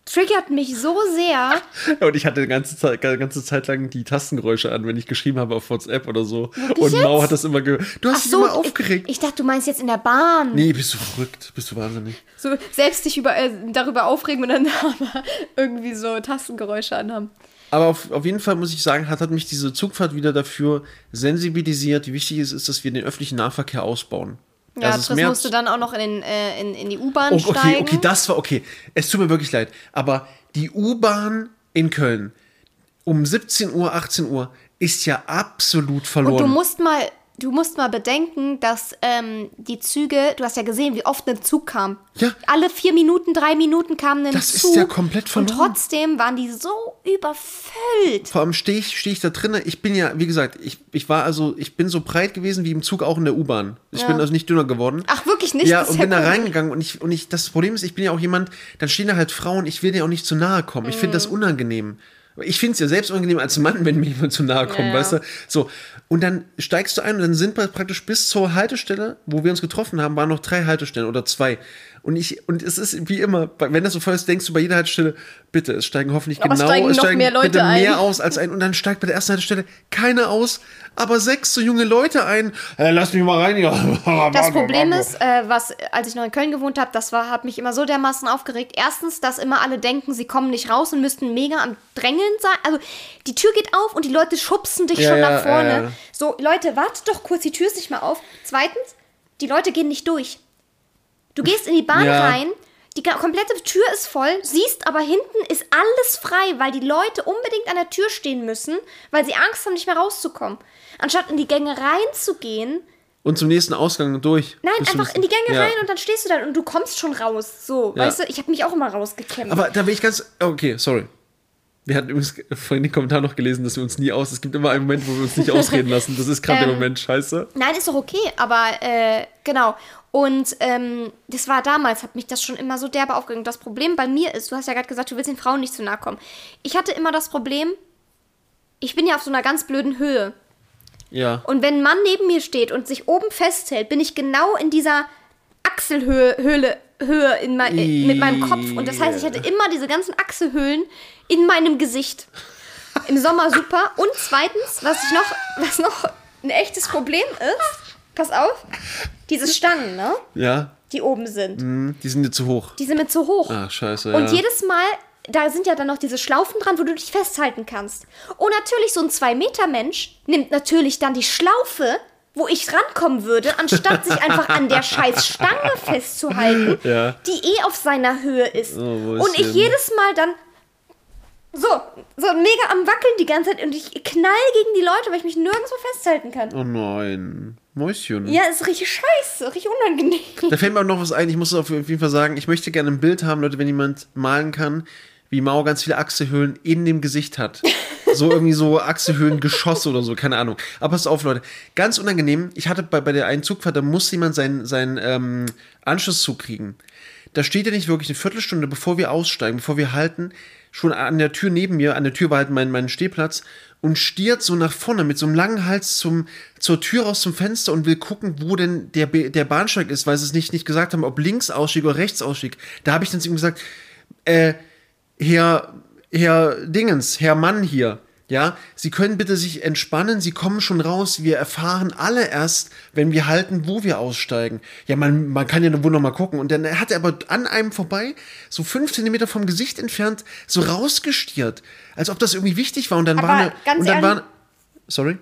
[SPEAKER 2] triggert mich so sehr.
[SPEAKER 1] Und ich hatte eine ganze Zeit, ganze Zeit lang die Tastengeräusche an, wenn ich geschrieben habe auf WhatsApp oder so.
[SPEAKER 2] Wirklich
[SPEAKER 1] und Mau
[SPEAKER 2] jetzt?
[SPEAKER 1] hat das immer gehört. Du hast dich immer aufgeregt.
[SPEAKER 2] Ich, ich dachte, du meinst jetzt in der Bahn.
[SPEAKER 1] nee, bist du verrückt? Bist du wahnsinnig?
[SPEAKER 2] So selbst dich über, äh, darüber aufregen und dann aber irgendwie so Tastengeräusche anhaben.
[SPEAKER 1] Aber auf, auf jeden Fall muss ich sagen, hat, hat mich diese Zugfahrt wieder dafür sensibilisiert, wie wichtig es ist, dass wir den öffentlichen Nahverkehr ausbauen.
[SPEAKER 2] Ja,
[SPEAKER 1] Also
[SPEAKER 2] Chris musste dann auch noch in, äh, in, in die U-Bahn
[SPEAKER 1] Oh,
[SPEAKER 2] steigen.
[SPEAKER 1] okay, okay, das war okay. Es tut mir wirklich leid. Aber die U-Bahn in Köln um 17 Uhr, 18 Uhr ist ja absolut verloren.
[SPEAKER 2] Und du musst mal, du musst mal bedenken, dass ähm, die Züge, du hast ja gesehen, wie oft ein Zug kam.
[SPEAKER 1] Ja.
[SPEAKER 2] Alle vier Minuten, drei Minuten kam ein
[SPEAKER 1] Das ist
[SPEAKER 2] Zug.
[SPEAKER 1] ja komplett
[SPEAKER 2] Und
[SPEAKER 1] verloren.
[SPEAKER 2] trotzdem waren die so überfüllt.
[SPEAKER 1] Vor allem stehe ich, steh ich da drinnen. Ich bin ja, wie gesagt, ich, ich war also, ich bin so breit gewesen wie im Zug auch in der U-Bahn. Ich
[SPEAKER 2] Ja.
[SPEAKER 1] bin also nicht dünner geworden.
[SPEAKER 2] Ach, wirklich nicht?
[SPEAKER 1] Ja,
[SPEAKER 2] Das ist
[SPEAKER 1] und bin da
[SPEAKER 2] cool.
[SPEAKER 1] reingegangen und ich, und ich, das Problem ist, ich bin ja auch jemand, dann stehen da halt Frauen, ich will dir auch nicht zu nahe kommen. Ich finde das
[SPEAKER 2] Mhm.
[SPEAKER 1] unangenehm. Ich finde es ja selbst unangenehm als Mann, wenn mir jemand zu nahe kommt,
[SPEAKER 2] ja.
[SPEAKER 1] weißt du? So. Und dann steigst du ein und dann sind wir praktisch bis zur Haltestelle, wo wir uns getroffen haben, waren noch drei Haltestellen oder zwei. Und ich, und es ist wie immer, wenn das so voll ist, denkst du bei jeder Haltestelle, bitte, es steigen hoffentlich
[SPEAKER 2] Aber
[SPEAKER 1] genau,
[SPEAKER 2] steigen
[SPEAKER 1] es
[SPEAKER 2] noch
[SPEAKER 1] steigen
[SPEAKER 2] mehr Leute
[SPEAKER 1] bitte mehr
[SPEAKER 2] ein.
[SPEAKER 1] aus als ein. Und dann steigt bei der ersten Haltestelle keiner aus, aber sechs so junge Leute ein. Äh, lass mich mal rein, ja.
[SPEAKER 2] Das Problem ist, äh, was, als ich noch in Köln gewohnt habe, das war, hat mich immer so dermaßen aufgeregt. Erstens, dass immer alle denken, sie kommen nicht raus und müssten mega am Drängeln sein. Also, die Tür geht auf und die Leute schubsen dich
[SPEAKER 1] Ja,
[SPEAKER 2] schon
[SPEAKER 1] ja,
[SPEAKER 2] nach vorne. So, Leute, wartet doch kurz, die Tür ist nicht mal auf. Zweitens, die Leute gehen nicht durch. Du gehst in die Bahn
[SPEAKER 1] Ja.
[SPEAKER 2] rein, die komplette Tür ist voll, siehst aber hinten ist alles frei, weil die Leute unbedingt an der Tür stehen müssen, weil sie Angst haben, nicht mehr rauszukommen. Anstatt in die Gänge reinzugehen,
[SPEAKER 1] Und zum nächsten Ausgang durch.
[SPEAKER 2] Nein, einfach in die Gänge
[SPEAKER 1] Ja.
[SPEAKER 2] rein und dann stehst du da und du kommst schon raus. So,
[SPEAKER 1] Ja.
[SPEAKER 2] weißt du, ich habe mich auch immer rausgekämpft.
[SPEAKER 1] Aber da bin ich ganz. Okay, sorry. Wir hatten übrigens vorhin den Kommentar noch gelesen, dass wir uns nie aus. Es gibt immer einen Moment, wo wir uns nicht ausreden lassen. Das ist gerade der
[SPEAKER 2] Ähm,
[SPEAKER 1] Moment, scheiße.
[SPEAKER 2] Nein, ist doch okay, aber äh, genau. Und ähm, das war damals, hat mich das schon immer so derbe aufgeregt. Das Problem bei mir ist, du hast ja gerade gesagt, du willst den Frauen nicht zu nahe kommen. Ich hatte immer das Problem, ich bin ja auf so einer ganz blöden Höhe.
[SPEAKER 1] Ja.
[SPEAKER 2] Und wenn ein Mann neben mir steht und sich oben festhält, bin ich genau in dieser Achselhöhe Höhle, Höhe in mein, äh, mit meinem Kopf. Und das heißt, ich hatte immer diese ganzen Achselhöhlen in meinem Gesicht. Im Sommer super. Und zweitens, was ich noch, was noch ein echtes Problem ist, pass auf, diese Stangen, ne?
[SPEAKER 1] Ja.
[SPEAKER 2] Die oben sind.
[SPEAKER 1] Hm, Die sind dir zu hoch.
[SPEAKER 2] Die sind mir zu hoch.
[SPEAKER 1] Ach, scheiße.
[SPEAKER 2] Und
[SPEAKER 1] ja.
[SPEAKER 2] jedes Mal, da sind ja dann noch diese Schlaufen dran, wo du dich festhalten kannst. Und natürlich, so ein 2-Meter-Mensch nimmt natürlich dann die Schlaufe, wo ich rankommen würde, anstatt sich einfach an der scheiß Stange festzuhalten,
[SPEAKER 1] Ja.
[SPEAKER 2] die eh auf seiner Höhe ist.
[SPEAKER 1] Oh,
[SPEAKER 2] und ich jedes Mal dann so, so mega am Wackeln die ganze Zeit und ich knall gegen die Leute, weil ich mich nirgendwo festhalten kann.
[SPEAKER 1] Oh nein. Mäuschen.
[SPEAKER 2] Ja, ist richtig scheiße, richtig unangenehm.
[SPEAKER 1] Da fällt mir auch noch was ein. Ich muss es auf jeden Fall sagen. Ich möchte gerne ein Bild haben, Leute, wenn jemand malen kann, wie Mao ganz viele Achselhöhlen in dem Gesicht hat. So irgendwie so Achselhöhlen-Geschosse oder so, keine Ahnung. Aber pass auf, Leute. Ganz unangenehm. Ich hatte bei, bei der einen Zugfahrt, da muss jemand seinen, seinen ähm, Anschlusszug kriegen. Da steht er nicht wirklich eine Viertelstunde, bevor wir aussteigen, bevor wir halten, schon an der Tür neben mir, an der Tür war halt mein, mein Stehplatz, und stiert so nach vorne mit so einem langen Hals zum, zur Tür raus zum Fenster und will gucken, wo denn der, der Bahnsteig ist, weil sie es nicht, nicht gesagt haben, ob links Ausstieg oder rechts Ausstieg. Da habe ich dann zu ihm gesagt, äh, Herr, Herr Dingens, Herr Mann hier, ja, Sie können bitte sich entspannen, Sie kommen schon raus, wir erfahren alle erst, wenn wir halten, wo wir aussteigen. Ja, man, man kann ja wohl noch mal gucken. Und dann hat er aber an einem vorbei, so fünf Zentimeter vom Gesicht entfernt, so rausgestiert, als ob das irgendwie wichtig war. Und dann
[SPEAKER 2] Aber
[SPEAKER 1] war eine,
[SPEAKER 2] ganz
[SPEAKER 1] und dann
[SPEAKER 2] ehrlich-
[SPEAKER 1] war, sorry?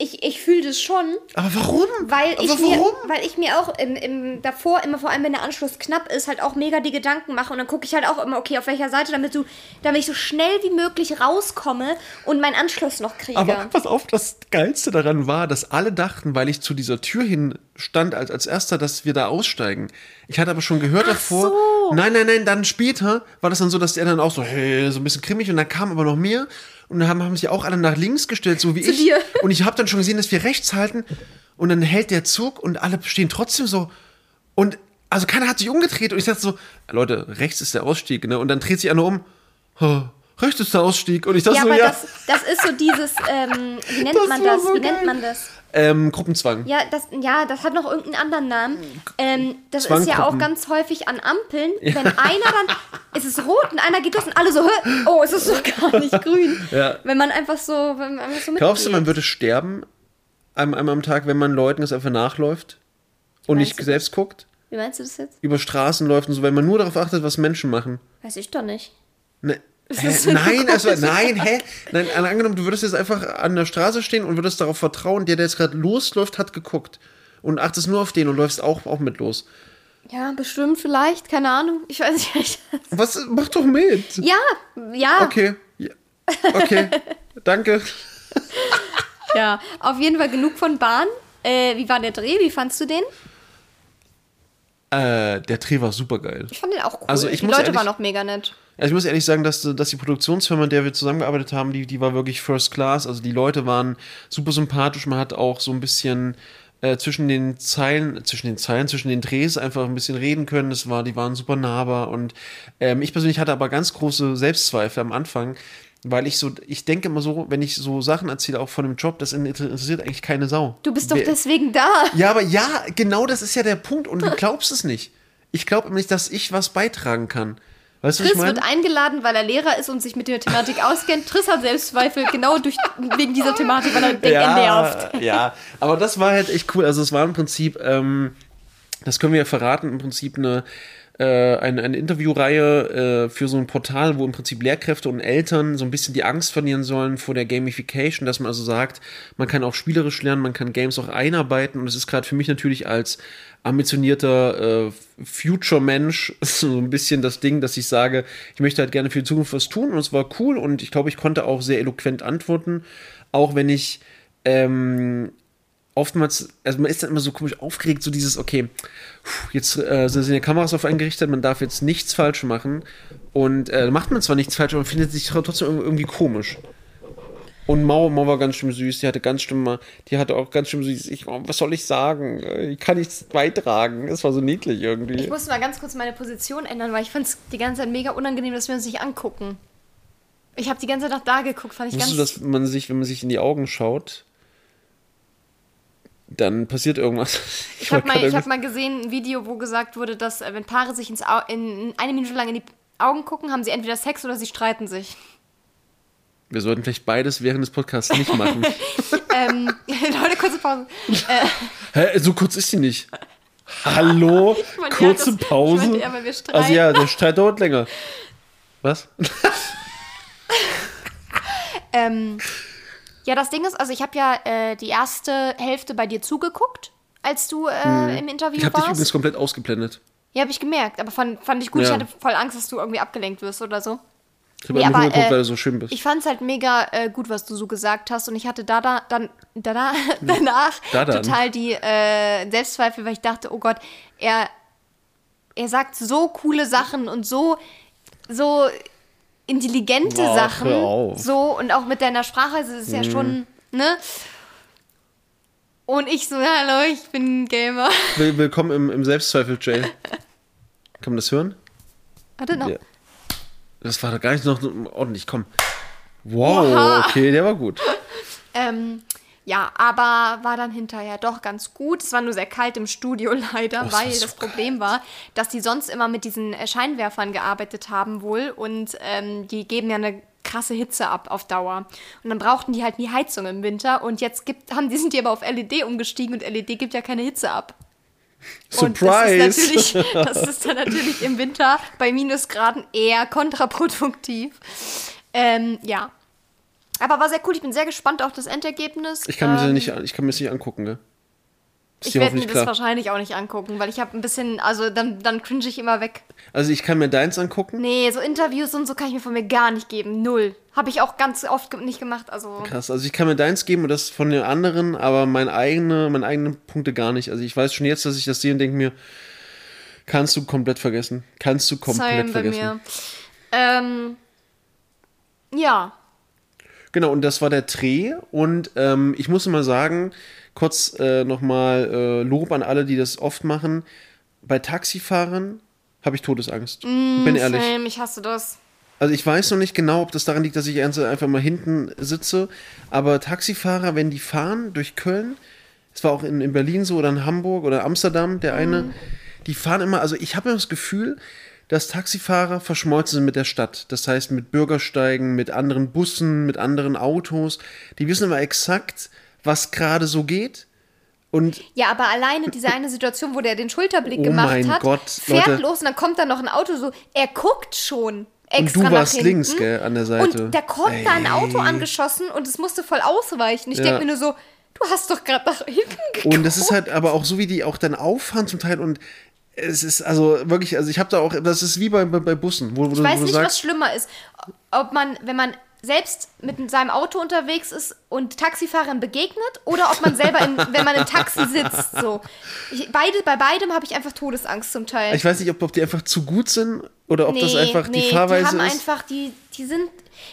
[SPEAKER 2] Ich, ich fühle das schon.
[SPEAKER 1] Aber warum?
[SPEAKER 2] Weil ich,
[SPEAKER 1] warum?
[SPEAKER 2] mir, weil ich mir auch im, im, davor, immer vor allem wenn der Anschluss knapp ist, halt auch mega die Gedanken mache. Und dann gucke ich halt auch immer, okay, auf welcher Seite, damit, du, damit ich so schnell wie möglich rauskomme und meinen Anschluss noch kriege.
[SPEAKER 1] Aber pass auf, das Geilste daran war, dass alle dachten, weil ich zu dieser Tür hin stand als, als erster, dass wir da aussteigen. Ich hatte aber schon gehört davor.
[SPEAKER 2] so.
[SPEAKER 1] Nein, nein, nein, dann später war das dann so, dass die anderen auch so, hey, so ein bisschen grimmig und dann kam aber noch mehr und dann haben, haben sich auch alle nach links gestellt, so wie
[SPEAKER 2] Zu
[SPEAKER 1] ich.
[SPEAKER 2] dir.
[SPEAKER 1] Und ich habe dann schon gesehen, dass wir rechts halten und dann hält der Zug und alle stehen trotzdem so und also keiner hat sich umgedreht und ich dachte so, Leute, rechts ist der Ausstieg, ne? Und dann dreht sich einer um, "Oh, rechts ist der Ausstieg und ich dachte
[SPEAKER 2] ja,
[SPEAKER 1] so,
[SPEAKER 2] aber
[SPEAKER 1] ja.
[SPEAKER 2] das, das ist so dieses, ähm, wie nennt
[SPEAKER 1] Das
[SPEAKER 2] man das?
[SPEAKER 1] so
[SPEAKER 2] wie nennt
[SPEAKER 1] geil.
[SPEAKER 2] man das?
[SPEAKER 1] Ähm, Gruppenzwang.
[SPEAKER 2] Ja, das, ja, das hat noch irgendeinen anderen Namen. Ähm, das ist ja auch ganz häufig an Ampeln. Wenn einer dann, es ist rot und einer geht los und alle so, "Hä? oh, es ist doch gar nicht grün.
[SPEAKER 1] Ja.
[SPEAKER 2] Wenn man einfach so, wenn man einfach so
[SPEAKER 1] Glaubst du, man würde sterben einmal, einmal am Tag, wenn man Leuten das einfach nachläuft und nicht
[SPEAKER 2] du
[SPEAKER 1] selbst guckt?
[SPEAKER 2] Wie meinst du das jetzt?
[SPEAKER 1] Über Straßen läuft und so, wenn man nur darauf achtet, was Menschen machen.
[SPEAKER 2] Weiß ich doch nicht.
[SPEAKER 1] Ne,
[SPEAKER 2] Das
[SPEAKER 1] hä?
[SPEAKER 2] so
[SPEAKER 1] Nein, also, nein, hä? Nein, an- angenommen, du würdest jetzt einfach an der Straße stehen und würdest darauf vertrauen, der, der jetzt gerade losläuft, hat geguckt. Und achtest nur auf den und läufst auch, auch mit los.
[SPEAKER 2] Ja, bestimmt, vielleicht, keine Ahnung. Ich weiß nicht.
[SPEAKER 1] Was? Mach doch mit.
[SPEAKER 2] Ja, ja,
[SPEAKER 1] Okay. Ja. Okay. Danke.
[SPEAKER 2] ja. Auf jeden Fall genug von Bahn. Äh, wie war der Dreh? Wie fandst du den?
[SPEAKER 1] Äh, der Dreh war super geil.
[SPEAKER 2] Ich fand den auch cool.
[SPEAKER 1] Also ich
[SPEAKER 2] Die
[SPEAKER 1] muss
[SPEAKER 2] Leute
[SPEAKER 1] ehrlich-
[SPEAKER 2] waren auch mega nett.
[SPEAKER 1] Also ich muss ehrlich sagen, dass, dass die Produktionsfirma, in der wir zusammengearbeitet haben, die, die war wirklich First Class. Also die Leute waren super sympathisch. Man hat auch so ein bisschen äh, zwischen den Zeilen, zwischen den Zeilen, zwischen den Drehs einfach ein bisschen reden können. Das war, die waren super nahbar. Und ähm, ich persönlich hatte aber ganz große Selbstzweifel am Anfang, weil ich so, ich denke immer so, wenn ich so Sachen erzähle, auch von dem Job, das interessiert eigentlich keine Sau.
[SPEAKER 2] Du bist doch
[SPEAKER 1] Wer-
[SPEAKER 2] deswegen da.
[SPEAKER 1] ja, aber ja, genau das ist ja der Punkt und du glaubst es nicht. Ich glaube nicht, dass ich was beitragen kann. Weißt du,
[SPEAKER 2] Triss wird eingeladen, weil er Lehrer ist und sich mit der Thematik auskennt. Triss hat Selbstzweifel genau durch, wegen dieser Thematik, weil er denkt, er nervt.
[SPEAKER 1] Ja, aber das war halt echt cool. Also es war im Prinzip, ähm, das können wir ja verraten, im Prinzip eine, äh, eine, eine Interviewreihe äh, für so ein Portal, wo im Prinzip Lehrkräfte und Eltern so ein bisschen die Angst verlieren sollen vor der Gamification, dass man also sagt, man kann auch spielerisch lernen, man kann Games auch einarbeiten und es ist gerade für mich natürlich als ambitionierter äh, Future-Mensch so ein bisschen das Ding, dass ich sage, ich möchte halt gerne für die Zukunft was tun und es war cool und ich glaube, ich konnte auch sehr eloquent antworten, auch wenn ich ähm, oftmals, also man ist dann immer so komisch aufgeregt, so dieses, okay, jetzt äh, sind die Kameras auf einen gerichtet, man darf jetzt nichts falsch machen und äh, macht man zwar nichts falsch, aber man findet sich trotzdem irgendwie komisch. Und Mau, Mau war ganz schön süß, die hatte ganz schlimm, die hatte auch ganz schön süß, ich, was soll ich sagen? Ich kann nichts beitragen, das war so niedlich irgendwie.
[SPEAKER 2] Ich muss mal ganz kurz meine Position ändern, weil ich fand es die ganze Zeit mega unangenehm, dass wir uns nicht angucken. Ich habe die ganze Zeit nach da geguckt, fand ich
[SPEAKER 1] Wusstest
[SPEAKER 2] ganz...
[SPEAKER 1] du, dass man sich, wenn man sich in die Augen schaut, dann passiert irgendwas?
[SPEAKER 2] Ich habe
[SPEAKER 1] wollte
[SPEAKER 2] mal, ich hab mal gesehen, ein Video, wo gesagt wurde, dass äh, wenn Paare sich ins Au in eine Minute lang in die Augen gucken, haben sie entweder Sex oder sie streiten sich.
[SPEAKER 1] Wir sollten vielleicht beides während des Podcasts nicht machen.
[SPEAKER 2] ähm, Leute, kurze Pause.
[SPEAKER 1] Hä, so kurz ist die nicht. Hallo?
[SPEAKER 2] Ich meinte,
[SPEAKER 1] Kurze
[SPEAKER 2] ja, das- ich
[SPEAKER 1] Pause?
[SPEAKER 2] meinte eher, weil wir streiten.
[SPEAKER 1] also ja, der Streit dauert länger. Was?
[SPEAKER 2] Ähm, ja, das Ding ist, also ich habe ja äh, die erste Hälfte bei dir zugeguckt, als du äh, im Interview
[SPEAKER 1] Ich habe dich
[SPEAKER 2] warst.
[SPEAKER 1] übrigens komplett ausgeblendet.
[SPEAKER 2] Ja, habe ich gemerkt, aber fand, fand ich gut. Ich
[SPEAKER 1] Ja.
[SPEAKER 2] hatte voll Angst, dass du irgendwie abgelenkt wirst oder so.
[SPEAKER 1] Ich
[SPEAKER 2] Nee, aber,
[SPEAKER 1] geguckt,
[SPEAKER 2] äh,
[SPEAKER 1] weil du so schön bist.
[SPEAKER 2] Ich fand es halt mega äh, gut, was du so gesagt hast und ich hatte da, da dann da, da, danach
[SPEAKER 1] Da dann.
[SPEAKER 2] total die äh, Selbstzweifel, weil ich dachte, oh Gott, er, er sagt so coole Sachen und so, so intelligente
[SPEAKER 1] Ach,
[SPEAKER 2] Sachen.
[SPEAKER 1] Mhm.
[SPEAKER 2] So und auch mit deiner Sprache, also es ist ja schon, ne? Und ich so, hallo, ich bin Gamer.
[SPEAKER 1] Will- Willkommen im, im Selbstzweifel-Jail. Kann man das hören?
[SPEAKER 2] Warte noch.
[SPEAKER 1] Ja. Das war doch gar nicht noch ordentlich. Komm. Wow,
[SPEAKER 2] Oha.
[SPEAKER 1] okay, der war gut.
[SPEAKER 2] Ähm, ja, aber war dann hinterher doch ganz gut. Es war nur sehr kalt im Studio leider,
[SPEAKER 1] Oh,
[SPEAKER 2] weil
[SPEAKER 1] so
[SPEAKER 2] das Problem war, dass die sonst immer mit diesen äh, Scheinwerfern gearbeitet haben wohl und ähm, die geben ja eine krasse Hitze ab auf Dauer. Und dann brauchten die halt die Heizung im Winter und jetzt gibt, haben die sind die aber auf LED umgestiegen und LED gibt ja keine Hitze ab. Und
[SPEAKER 1] Surprise!
[SPEAKER 2] das ist, natürlich, das ist dann natürlich im Winter bei Minusgraden eher kontraproduktiv. Ähm, ja. Aber war sehr cool. Ich bin sehr gespannt auf das Endergebnis.
[SPEAKER 1] Ich kann mir das
[SPEAKER 2] ähm,
[SPEAKER 1] nicht, ich kann mir das nicht angucken, ne?
[SPEAKER 2] Ich werde mir
[SPEAKER 1] hoffentlich
[SPEAKER 2] das
[SPEAKER 1] klar.
[SPEAKER 2] wahrscheinlich auch nicht angucken, weil ich habe ein bisschen, also dann, dann cringe ich immer weg.
[SPEAKER 1] Also ich kann mir deins angucken.
[SPEAKER 2] Nee, so Interviews und so kann ich mir von mir gar nicht geben. Null. Habe ich auch ganz oft nicht gemacht. Also
[SPEAKER 1] Krass. Also ich kann mir deins geben und das von den anderen, aber meine eigene, meine eigenen Punkte gar nicht. Also ich weiß schon jetzt, dass ich das sehe und denke mir, kannst du komplett vergessen. Kannst du komplett
[SPEAKER 2] Same bei
[SPEAKER 1] vergessen.
[SPEAKER 2] mir. Ähm, ja.
[SPEAKER 1] Genau, und das war der Dreh. Und ähm, ich muss mal sagen, kurz äh, nochmal äh, Lob an alle, die das oft machen. Bei Taxifahrern habe ich Todesangst. Bin ehrlich.
[SPEAKER 2] Same, ich hasse das.
[SPEAKER 1] Also ich weiß noch nicht genau, ob das daran liegt, dass ich einfach mal hinten sitze. Aber Taxifahrer, wenn die fahren durch Köln, das war auch in, in Berlin so oder in Hamburg oder Amsterdam, der eine, die fahren immer, also ich habe immer das Gefühl, dass Taxifahrer verschmolzen sind mit der Stadt. Das heißt mit Bürgersteigen, mit anderen Bussen, mit anderen Autos. Die wissen immer exakt, was gerade so geht. Und
[SPEAKER 2] Ja, aber alleine diese eine Situation, wo der den Schulterblick
[SPEAKER 1] Oh
[SPEAKER 2] gemacht hat,
[SPEAKER 1] Gott,
[SPEAKER 2] fährt
[SPEAKER 1] Leute.
[SPEAKER 2] los und dann kommt da noch ein Auto so, er guckt schon extra
[SPEAKER 1] du
[SPEAKER 2] nach
[SPEAKER 1] warst
[SPEAKER 2] hinten.
[SPEAKER 1] links, gell, an der Seite.
[SPEAKER 2] Und da kommt da ein Auto
[SPEAKER 1] Ey.
[SPEAKER 2] angeschossen und es musste voll ausweichen. Ich
[SPEAKER 1] Ja.
[SPEAKER 2] denke mir nur so, du hast doch gerade nach hinten geguckt.
[SPEAKER 1] Und das ist halt aber auch so, wie die auch dann auffahren zum Teil und es ist also wirklich, also ich habe da auch, das ist wie bei, bei, bei Bussen, wo, wo,
[SPEAKER 2] Ich
[SPEAKER 1] du,
[SPEAKER 2] weiß
[SPEAKER 1] wo du
[SPEAKER 2] nicht, was
[SPEAKER 1] sagst,
[SPEAKER 2] schlimmer ist. Ob man, wenn man selbst mit seinem Auto unterwegs ist und Taxifahrern begegnet oder ob man selber, in, wenn man im Taxi sitzt. So. Ich, beide, bei beidem habe ich einfach Todesangst zum Teil.
[SPEAKER 1] ich weiß nicht, ob, ob die einfach zu gut sind oder ob das
[SPEAKER 2] Nee,
[SPEAKER 1] einfach die
[SPEAKER 2] nee,
[SPEAKER 1] Fahrweise
[SPEAKER 2] die haben
[SPEAKER 1] ist.
[SPEAKER 2] einfach, die, die sind,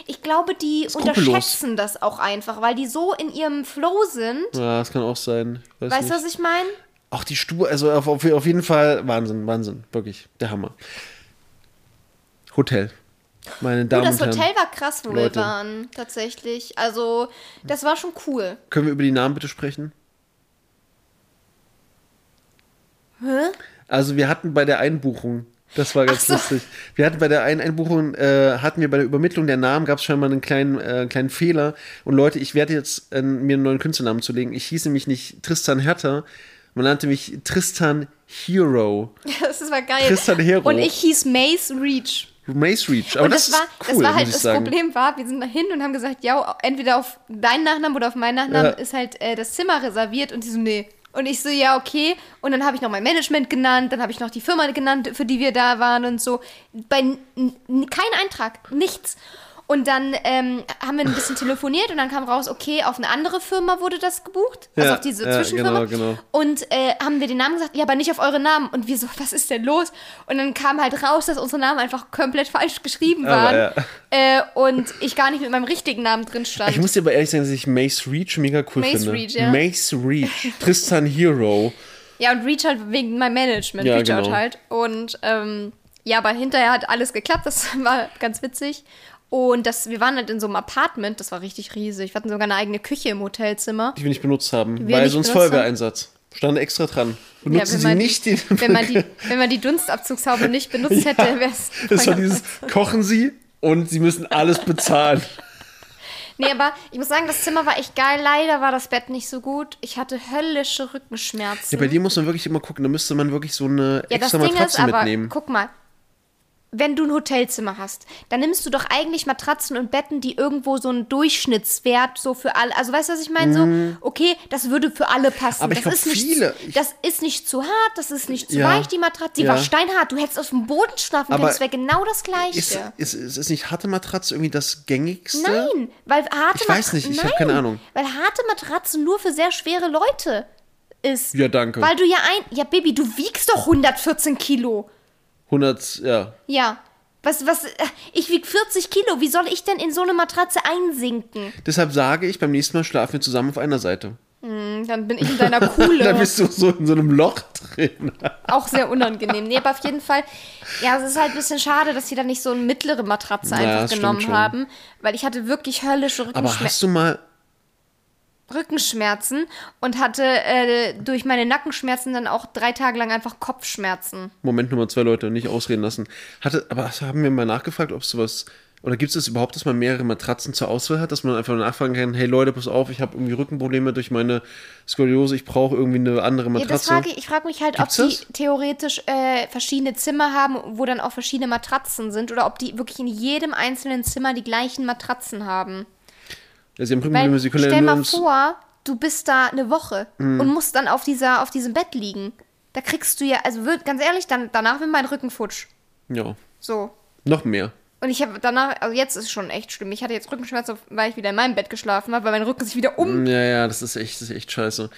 [SPEAKER 2] ich glaube, die unterschätzen das auch einfach, weil die so in ihrem Flow sind.
[SPEAKER 1] Ja, das kann auch sein. Weiß
[SPEAKER 2] Weißt du, was ich meine?
[SPEAKER 1] Auch die Stube, also auf, auf jeden Fall Wahnsinn, Wahnsinn, wirklich, der Hammer. Hotel. Meine Damen
[SPEAKER 2] das
[SPEAKER 1] und Herren.
[SPEAKER 2] Hotel war krass, wo
[SPEAKER 1] Leute.
[SPEAKER 2] wir waren, tatsächlich. Also, das war schon cool.
[SPEAKER 1] Können wir über die Namen bitte sprechen?
[SPEAKER 2] Hä?
[SPEAKER 1] Also wir hatten bei der Einbuchung, das war ganz
[SPEAKER 2] so.
[SPEAKER 1] lustig. Wir hatten bei der einen Einbuchung, äh, hatten wir bei der Übermittlung der Namen, gab es scheinbar einen kleinen, äh, kleinen Fehler. Und Leute, ich werde jetzt äh, mir einen neuen Künstlernamen zulegen. Ich hieß nämlich nicht Tristan Herter, man nannte mich Tristan Hero.
[SPEAKER 2] Das war geil.
[SPEAKER 1] Tristan Hero.
[SPEAKER 2] Und ich hieß Mace Reach.
[SPEAKER 1] Mace Reach. Aber
[SPEAKER 2] und
[SPEAKER 1] das,
[SPEAKER 2] das, war,
[SPEAKER 1] cool,
[SPEAKER 2] das war halt das
[SPEAKER 1] sagen.
[SPEAKER 2] Problem war, wir sind da hin und haben gesagt, ja, entweder auf deinen Nachnamen oder auf meinen Nachnamen
[SPEAKER 1] Ja.
[SPEAKER 2] ist halt äh, das Zimmer reserviert und die so, nee. Und ich so, ja, okay. Und dann habe ich noch mein Management genannt, dann habe ich noch die Firma genannt, für die wir da waren und so. Bei kein Eintrag, nichts. Und dann ähm, haben wir ein bisschen telefoniert und dann kam raus, okay, auf eine andere Firma wurde das gebucht. Also
[SPEAKER 1] Ja,
[SPEAKER 2] auf diese
[SPEAKER 1] ja,
[SPEAKER 2] Zwischenfirma.
[SPEAKER 1] genau, genau.
[SPEAKER 2] Und äh, haben wir den Namen gesagt, ja, aber nicht auf eure Namen. Und wir so, was ist denn los? Und dann kam halt raus, dass unsere Namen einfach komplett falsch geschrieben
[SPEAKER 1] Aber,
[SPEAKER 2] waren.
[SPEAKER 1] ja.
[SPEAKER 2] Äh, und ich gar nicht mit meinem richtigen Namen drin stand.
[SPEAKER 1] Ich muss dir aber ehrlich sagen, dass ich Mace Reach mega cool
[SPEAKER 2] Mace
[SPEAKER 1] finde.
[SPEAKER 2] Reach, ja.
[SPEAKER 1] Mace Reach. Tristan Hero.
[SPEAKER 2] ja, und Reach halt wegen meinem Management,
[SPEAKER 1] Ja,
[SPEAKER 2] Reach
[SPEAKER 1] genau.
[SPEAKER 2] halt. Und ähm, ja, aber hinterher hat alles geklappt, das war ganz witzig. Und das, wir waren halt in so einem Apartment, das war richtig riesig. Wir hatten sogar eine eigene Küche im Hotelzimmer.
[SPEAKER 1] die wir nicht benutzt haben,
[SPEAKER 2] wir
[SPEAKER 1] weil sonst Feuerwehreinsatz. Stand extra dran. Benutzen
[SPEAKER 2] wenn
[SPEAKER 1] Sie
[SPEAKER 2] man
[SPEAKER 1] nicht
[SPEAKER 2] die, wenn man die, wenn man die Dunstabzugshaube nicht benutzt hätte, wäre es.
[SPEAKER 1] das war dieses, kochen Sie und Sie müssen alles bezahlen.
[SPEAKER 2] Nee, aber ich muss sagen, das Zimmer war echt geil. Leider war das Bett nicht so gut. Ich hatte höllische Rückenschmerzen.
[SPEAKER 1] Ja, bei dir muss man wirklich immer gucken, da müsste man wirklich so eine
[SPEAKER 2] Ja, das
[SPEAKER 1] extra Matratze
[SPEAKER 2] aber,
[SPEAKER 1] mitnehmen.
[SPEAKER 2] guck mal, wenn du ein Hotelzimmer hast, dann nimmst du doch eigentlich Matratzen und Betten, die irgendwo so einen Durchschnittswert so für alle, also weißt du, was ich meine? So, okay, das würde für alle passen.
[SPEAKER 1] Mhm. Aber ich
[SPEAKER 2] das ist nicht,
[SPEAKER 1] viele- ich-
[SPEAKER 2] das ist nicht zu hart, das ist nicht zu
[SPEAKER 1] Ja.
[SPEAKER 2] weich, die Matratze. Die
[SPEAKER 1] Ja.
[SPEAKER 2] war steinhart, du hättest auf dem Boden schlafen können, das wäre genau das Gleiche.
[SPEAKER 1] Ist, ist, ist, ist nicht harte Matratze irgendwie das gängigste?
[SPEAKER 2] Nein, weil harte
[SPEAKER 1] Ich weiß nicht, ich hab
[SPEAKER 2] Nein,
[SPEAKER 1] keine Ahnung.
[SPEAKER 2] Weil harte Matratze nur für sehr schwere Leute ist.
[SPEAKER 1] Ja, danke.
[SPEAKER 2] Weil du ja ein. Ja, Baby, du wiegst doch 114 Kilo.
[SPEAKER 1] 100, ja.
[SPEAKER 2] Ja. Was, was, äh, ich wieg 40 Kilo. Wie soll ich denn in so eine Matratze einsinken?
[SPEAKER 1] Deshalb sage ich, beim nächsten Mal schlafen wir zusammen auf einer Seite.
[SPEAKER 2] Hm, Dann bin ich in deiner
[SPEAKER 1] Da
[SPEAKER 2] Kuhle.
[SPEAKER 1] bist du so in so einem Loch drin.
[SPEAKER 2] Auch sehr unangenehm. Nee, aber auf jeden Fall, ja, es ist halt ein bisschen schade, dass sie da nicht so eine mittlere Matratze
[SPEAKER 1] Ja,
[SPEAKER 2] einfach genommen haben. Weil ich hatte wirklich höllische
[SPEAKER 1] Aber
[SPEAKER 2] Rückenschmerzen.
[SPEAKER 1] hast du mal,
[SPEAKER 2] Rückenschmerzen und hatte äh, durch meine Nackenschmerzen dann auch drei Tage lang einfach Kopfschmerzen.
[SPEAKER 1] Moment Nummer zwei Leute, nicht ausreden lassen. Hatte, aber haben wir mal nachgefragt, ob es sowas, oder gibt es das überhaupt, dass man mehrere Matratzen zur Auswahl hat, dass man einfach nachfragen kann, hey Leute, pass auf, ich habe irgendwie Rückenprobleme durch meine Skoliose, ich brauche irgendwie eine andere
[SPEAKER 2] Ja,
[SPEAKER 1] Matratze.
[SPEAKER 2] frage ich, ich frage mich halt,
[SPEAKER 1] Gibt's
[SPEAKER 2] ob die
[SPEAKER 1] das?
[SPEAKER 2] theoretisch äh, verschiedene Zimmer haben, wo dann auch verschiedene Matratzen sind oder ob die wirklich in jedem einzelnen Zimmer die gleichen Matratzen haben.
[SPEAKER 1] Ja, sie haben
[SPEAKER 2] Weil,
[SPEAKER 1] Rückenprobleme, sie können ja
[SPEAKER 2] stell
[SPEAKER 1] nur
[SPEAKER 2] mal vor, du bist da eine Woche
[SPEAKER 1] Mhm.
[SPEAKER 2] und musst dann auf, dieser, auf diesem Bett liegen. Da kriegst du ja, also wird, ganz ehrlich, dann, danach wird mein Rücken futsch.
[SPEAKER 1] ja,
[SPEAKER 2] So.
[SPEAKER 1] noch mehr.
[SPEAKER 2] Und ich habe danach, also jetzt ist es schon echt schlimm. Ich hatte jetzt Rückenschmerzen, weil ich wieder in meinem Bett geschlafen habe, weil mein Rücken sich wieder um.
[SPEAKER 1] Ja, ja, das ist echt, das ist echt scheiße.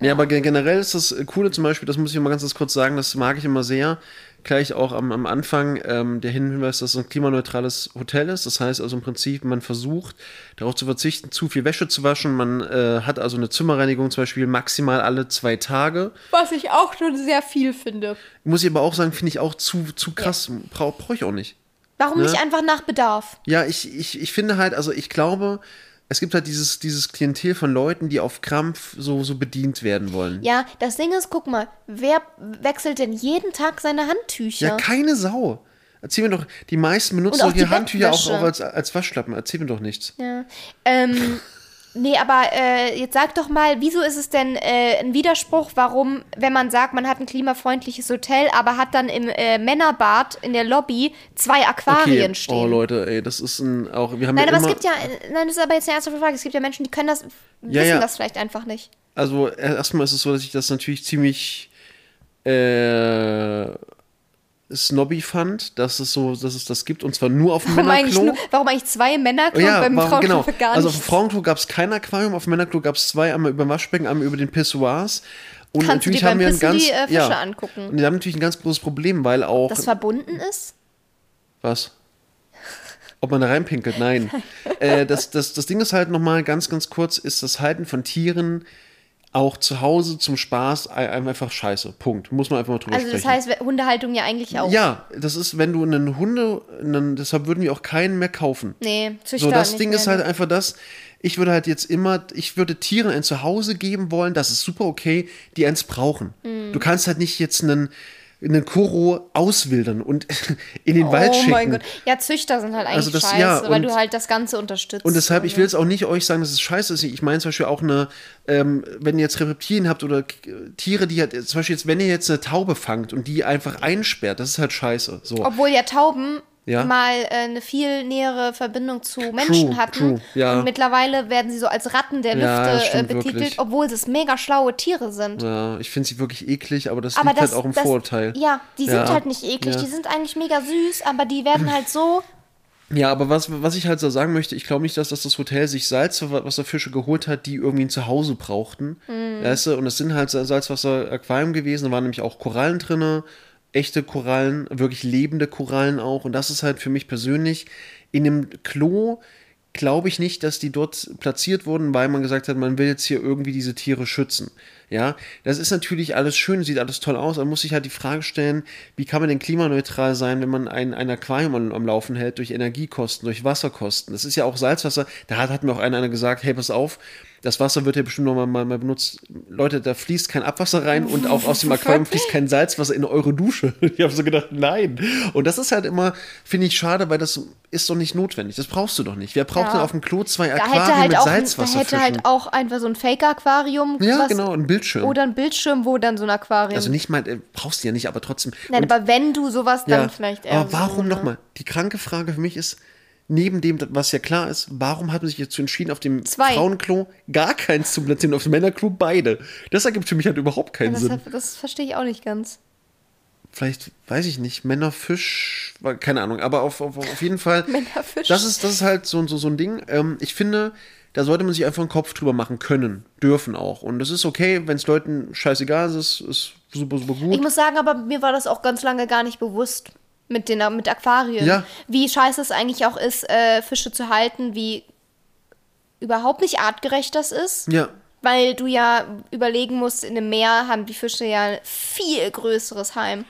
[SPEAKER 1] Nee, aber ge- generell ist das Coole zum Beispiel, das muss ich mal ganz kurz sagen, das mag ich immer sehr. Gleich auch am, am Anfang ähm, der Hinweis, dass es ein klimaneutrales Hotel ist. Das heißt also im Prinzip, man versucht darauf zu verzichten, zu viel Wäsche zu waschen. Man äh, hat also eine Zimmerreinigung zum Beispiel maximal alle zwei Tage.
[SPEAKER 2] Was ich auch schon sehr viel finde.
[SPEAKER 1] Muss ich aber auch sagen, finde ich auch zu, zu krass. Brauche brauch ich auch nicht.
[SPEAKER 2] Warum
[SPEAKER 1] Ne?
[SPEAKER 2] nicht einfach nach Bedarf?
[SPEAKER 1] Ja, ich, ich, ich finde halt, also ich glaube, es gibt halt dieses, dieses Klientel von Leuten, die auf Krampf so, so bedient werden wollen.
[SPEAKER 2] Ja, das Ding ist, guck mal, wer wechselt denn jeden Tag seine Handtücher?
[SPEAKER 1] Ja, keine Sau. Erzähl mir doch, die meisten benutzen doch ihre Handtücher auch, auch als, als Waschlappen. Erzähl mir doch nichts.
[SPEAKER 2] Ja. Ähm, nee, aber äh, jetzt sag doch mal, wieso ist es denn äh, ein Widerspruch, warum, wenn man sagt, man hat ein klimafreundliches Hotel, aber hat dann im äh, Männerbad in der Lobby zwei Aquarien
[SPEAKER 1] Okay.
[SPEAKER 2] stehen?
[SPEAKER 1] Oh Leute, ey, das ist ein auch. Wir haben
[SPEAKER 2] Nein,
[SPEAKER 1] ja
[SPEAKER 2] aber es gibt ja, nein, das ist aber jetzt eine ernsthafte Frage. Es gibt ja Menschen, die können das,
[SPEAKER 1] Ja,
[SPEAKER 2] wissen
[SPEAKER 1] ja.
[SPEAKER 2] das vielleicht einfach nicht.
[SPEAKER 1] Also erstmal ist es so, dass ich das natürlich ziemlich äh, snobby fand, dass es so, dass es das gibt und zwar nur auf dem
[SPEAKER 2] Warum eigentlich,
[SPEAKER 1] Männerklo.
[SPEAKER 2] nur, warum eigentlich zwei Männerklo
[SPEAKER 1] Ja,
[SPEAKER 2] beim
[SPEAKER 1] warum,
[SPEAKER 2] Frauenklo
[SPEAKER 1] genau.
[SPEAKER 2] gar
[SPEAKER 1] Also auf dem? Frauenklo gab es kein Aquarium, auf dem Männerklo gab es zwei, einmal über dem Waschbecken, einmal über den Pissoirs. Und
[SPEAKER 2] Kannst
[SPEAKER 1] natürlich haben wir ein ganz,
[SPEAKER 2] die, äh, Fische
[SPEAKER 1] ja,
[SPEAKER 2] angucken?
[SPEAKER 1] Und die haben natürlich ein ganz großes Problem, weil auch
[SPEAKER 2] Das verbunden ist?
[SPEAKER 1] was? Ob man da reinpinkelt? Nein. äh, das, das, das Ding ist halt nochmal ganz, ganz kurz, ist das Halten von Tieren auch zu Hause zum Spaß ein- einfach scheiße. Punkt. Muss man einfach mal drüber
[SPEAKER 2] Also das
[SPEAKER 1] sprechen.
[SPEAKER 2] heißt, Hundehaltung ja eigentlich auch.
[SPEAKER 1] ja, das ist, wenn du einen Hunde, einen, deshalb würden wir auch keinen mehr kaufen.
[SPEAKER 2] Nee, Züchter
[SPEAKER 1] So, das Ding
[SPEAKER 2] mehr,
[SPEAKER 1] ist halt einfach das, ich würde halt jetzt immer, ich würde Tieren ein Zuhause geben wollen, das ist super okay, die eins brauchen.
[SPEAKER 2] Mhm.
[SPEAKER 1] Du kannst halt nicht jetzt einen, einen Koro auswildern und in den Wald
[SPEAKER 2] oh
[SPEAKER 1] schicken.
[SPEAKER 2] mein Gott. Ja, Züchter sind halt eigentlich
[SPEAKER 1] Also das-
[SPEAKER 2] scheiße,
[SPEAKER 1] ja,
[SPEAKER 2] weil
[SPEAKER 1] und-
[SPEAKER 2] du halt das Ganze unterstützt.
[SPEAKER 1] Und deshalb, ich will
[SPEAKER 2] ne?
[SPEAKER 1] jetzt auch nicht euch sagen, dass es scheiße ist. Ich meine zum Beispiel auch eine, ähm, wenn ihr jetzt Reptilien habt oder Tiere, die halt, zum Beispiel jetzt, wenn ihr jetzt eine Taube fangt und die einfach einsperrt, das ist halt scheiße. So.
[SPEAKER 2] Obwohl ja Tauben
[SPEAKER 1] Ja.
[SPEAKER 2] mal äh, eine viel nähere Verbindung zu Menschen hatten.
[SPEAKER 1] true, ja.
[SPEAKER 2] Und mittlerweile werden sie so als Ratten der
[SPEAKER 1] Ja,
[SPEAKER 2] Lüfte äh, betitelt,
[SPEAKER 1] wirklich.
[SPEAKER 2] obwohl es mega schlaue Tiere sind.
[SPEAKER 1] ja, ich finde sie wirklich eklig, aber das
[SPEAKER 2] Aber
[SPEAKER 1] liegt
[SPEAKER 2] das,
[SPEAKER 1] halt auch im
[SPEAKER 2] das,
[SPEAKER 1] Vorurteil.
[SPEAKER 2] Ja, die sind halt nicht eklig, die sind eigentlich mega süß, aber die werden halt so.
[SPEAKER 1] Ja, aber was, was ich halt so sagen möchte, ich glaube nicht, dass das, das Hotel sich Salzwasserfische geholt hat, die irgendwie ein Zuhause brauchten. Weißt du? Und es sind halt Salzwasser-Aquarium gewesen, da waren nämlich auch Korallen drinne, echte Korallen, wirklich lebende Korallen auch. Und das ist halt für mich persönlich in dem Klo glaube ich nicht, dass die dort platziert wurden, weil man gesagt hat, man will jetzt hier irgendwie diese Tiere schützen. Ja, das ist natürlich alles schön, sieht alles toll aus, aber muss sich halt die Frage stellen, wie kann man denn klimaneutral sein, wenn man ein, ein Aquarium am, am Laufen hält, durch Energiekosten, durch Wasserkosten. Das ist ja auch Salzwasser. Da hat, hat mir auch einer, einer gesagt, hey, pass auf, das Wasser wird ja bestimmt noch mal, mal, benutzt. Leute, da fließt kein Abwasser rein und auch aus dem Aquarium fließt kein Salzwasser in eure Dusche. Ich habe so gedacht, nein. Und das ist halt immer, finde ich, schade, weil das ist doch nicht notwendig. Das brauchst du doch nicht. Wer braucht
[SPEAKER 2] Ja.
[SPEAKER 1] denn auf dem Klo zwei Aquarien
[SPEAKER 2] halt
[SPEAKER 1] mit
[SPEAKER 2] auch, ein- da hätte halt auch einfach so ein Fake-Aquarium.
[SPEAKER 1] ja, genau, ein Bildschirm.
[SPEAKER 2] Oder ein Bildschirm, wo dann so ein Aquarium.
[SPEAKER 1] also nicht mal, äh, brauchst du ja nicht, aber trotzdem.
[SPEAKER 2] Nein,
[SPEAKER 1] Und-
[SPEAKER 2] aber wenn du sowas, dann vielleicht eher
[SPEAKER 1] aber warum
[SPEAKER 2] so, ne?
[SPEAKER 1] nochmal? Die kranke Frage für mich ist, neben dem, was ja klar ist, warum hat man sich jetzt entschieden, auf dem
[SPEAKER 2] Zwei.
[SPEAKER 1] Frauenklo gar keins zu platzieren, auf dem Männerklo beide? Das ergibt für mich halt überhaupt keinen
[SPEAKER 2] Das,
[SPEAKER 1] Sinn.
[SPEAKER 2] das verstehe ich auch nicht ganz.
[SPEAKER 1] Vielleicht, weiß ich nicht, Männerfisch, keine Ahnung, aber auf, auf, auf jeden Fall.
[SPEAKER 2] Männerfisch.
[SPEAKER 1] Das ist, das ist halt so, so, so ein Ding. Ähm, ich finde, da sollte man sich einfach einen Kopf drüber machen können, dürfen auch. Und das ist okay, wenn es Leuten scheißegal ist, ist super, super gut.
[SPEAKER 2] Ich muss sagen, aber mir war das auch ganz lange gar nicht bewusst mit den mit Aquarien.
[SPEAKER 1] Ja.
[SPEAKER 2] Wie scheiße es eigentlich auch ist, äh, Fische zu halten, wie überhaupt nicht artgerecht das ist.
[SPEAKER 1] Ja,
[SPEAKER 2] Weil du ja überlegen musst, in einem Meer haben die Fische ja ein viel größeres Heim.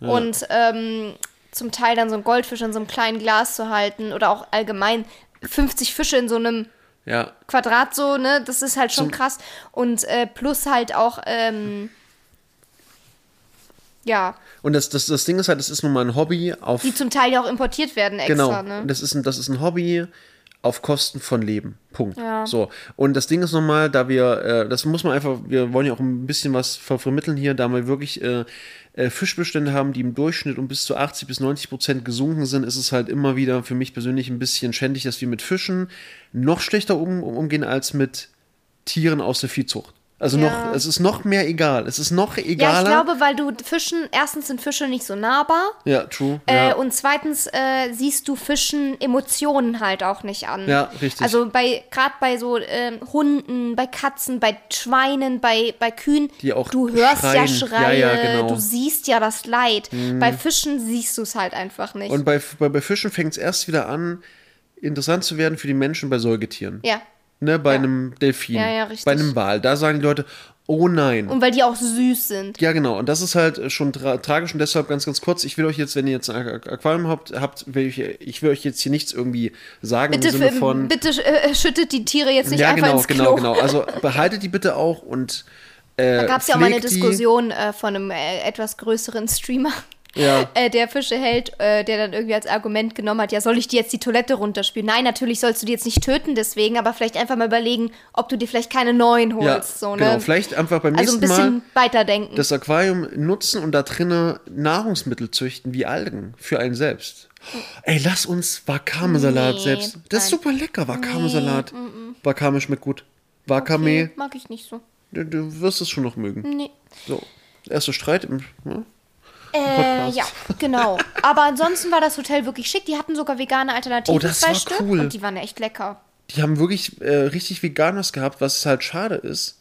[SPEAKER 2] Und ähm, zum Teil dann so ein Goldfisch in so einem kleinen Glas zu halten oder auch allgemein 50 Fische in so einem
[SPEAKER 1] ja.
[SPEAKER 2] Quadrat so, ne? Das ist halt schon
[SPEAKER 1] Zum-
[SPEAKER 2] krass. Und äh, plus halt auch, ähm, ja,
[SPEAKER 1] Und das, das, das Ding ist halt, das ist nun mal ein Hobby auf.
[SPEAKER 2] die zum Teil ja auch importiert werden extra,
[SPEAKER 1] genau.
[SPEAKER 2] ne?
[SPEAKER 1] Das, ist ein, das ist ein Hobby auf Kosten von Leben. Punkt.
[SPEAKER 2] Ja.
[SPEAKER 1] So. Und das Ding ist nochmal, da wir, äh, das muss man einfach, wir wollen ja auch ein bisschen was ver vermitteln hier, da wir wirklich äh, äh, Fischbestände haben, die im Durchschnitt um bis zu 80 bis 90 Prozent gesunken sind, ist es halt immer wieder für mich persönlich ein bisschen schändig, dass wir mit Fischen noch schlechter um, um, umgehen als mit Tieren aus der Viehzucht. Also
[SPEAKER 2] Ja.
[SPEAKER 1] noch, es ist noch mehr egal. Es ist noch
[SPEAKER 2] Ja,
[SPEAKER 1] egaler.
[SPEAKER 2] ich glaube, weil du Fischen, erstens sind Fische nicht so nahbar.
[SPEAKER 1] Ja, true.
[SPEAKER 2] Äh,
[SPEAKER 1] ja.
[SPEAKER 2] und zweitens äh, siehst du Fischen Emotionen halt auch nicht an.
[SPEAKER 1] Ja, richtig.
[SPEAKER 2] Also bei gerade bei so ähm, Hunden, bei Katzen, bei Schweinen, bei, bei Kühen,
[SPEAKER 1] Die auch
[SPEAKER 2] du hörst ja
[SPEAKER 1] schreien.
[SPEAKER 2] Schreie,
[SPEAKER 1] Ja, ja, genau. Mhm.
[SPEAKER 2] du siehst ja das Leid. Bei Fischen siehst du es halt einfach nicht.
[SPEAKER 1] Und bei, bei, bei Fischen fängt es erst wieder an, interessant zu werden für die Menschen bei Säugetieren.
[SPEAKER 2] ja.
[SPEAKER 1] Ne, bei
[SPEAKER 2] Ja.
[SPEAKER 1] einem Delfin,
[SPEAKER 2] Ja, ja,
[SPEAKER 1] bei einem Wal. Da sagen die Leute, Oh nein.
[SPEAKER 2] Und weil die auch süß sind.
[SPEAKER 1] Ja, genau. Und das ist halt schon tra tragisch und deshalb ganz, ganz kurz. Ich will euch jetzt, wenn ihr jetzt ein Aqu- Aquarium habt, habt will ich, ich will euch jetzt hier nichts irgendwie sagen
[SPEAKER 2] Bitte,
[SPEAKER 1] im Sinne von.
[SPEAKER 2] bitte äh, schüttet die Tiere jetzt nicht
[SPEAKER 1] ja,
[SPEAKER 2] einfach
[SPEAKER 1] genau,
[SPEAKER 2] ins Klo.
[SPEAKER 1] genau, genau. Also behaltet die bitte auch und. Äh,
[SPEAKER 2] Da gab es ja auch mal eine Diskussion äh, von einem äh, etwas größeren Streamer,
[SPEAKER 1] Ja.
[SPEAKER 2] äh, der Fische hält, äh, der dann irgendwie als Argument genommen hat, ja, soll ich dir jetzt die Toilette runterspülen? Nein, natürlich sollst du die jetzt nicht töten deswegen, aber vielleicht einfach mal überlegen, ob du dir vielleicht keine neuen holst.
[SPEAKER 1] Ja,
[SPEAKER 2] so, ne?
[SPEAKER 1] genau. Vielleicht einfach beim
[SPEAKER 2] also ein
[SPEAKER 1] nächsten
[SPEAKER 2] bisschen
[SPEAKER 1] Mal
[SPEAKER 2] weiterdenken.
[SPEAKER 1] das Aquarium nutzen und da drinnen Nahrungsmittel züchten wie Algen für einen selbst. Ey, lass uns Wakame-Salat
[SPEAKER 2] Nee,
[SPEAKER 1] selbst. Das ist
[SPEAKER 2] nein.
[SPEAKER 1] super lecker, Wakame-Salat. Wakame schmeckt gut. Wakame,
[SPEAKER 2] okay, mag ich nicht so.
[SPEAKER 1] du, du wirst es schon noch mögen.
[SPEAKER 2] Nee.
[SPEAKER 1] So, erster Streit im. Ne?
[SPEAKER 2] Äh, ja, genau. Aber ansonsten war das Hotel wirklich schick. Die hatten sogar vegane Alternativen,
[SPEAKER 1] Oh, das
[SPEAKER 2] zwei
[SPEAKER 1] war
[SPEAKER 2] Stück.
[SPEAKER 1] cool.
[SPEAKER 2] Und die waren echt lecker.
[SPEAKER 1] Die haben wirklich äh, richtig Veganes gehabt. Was halt schade ist,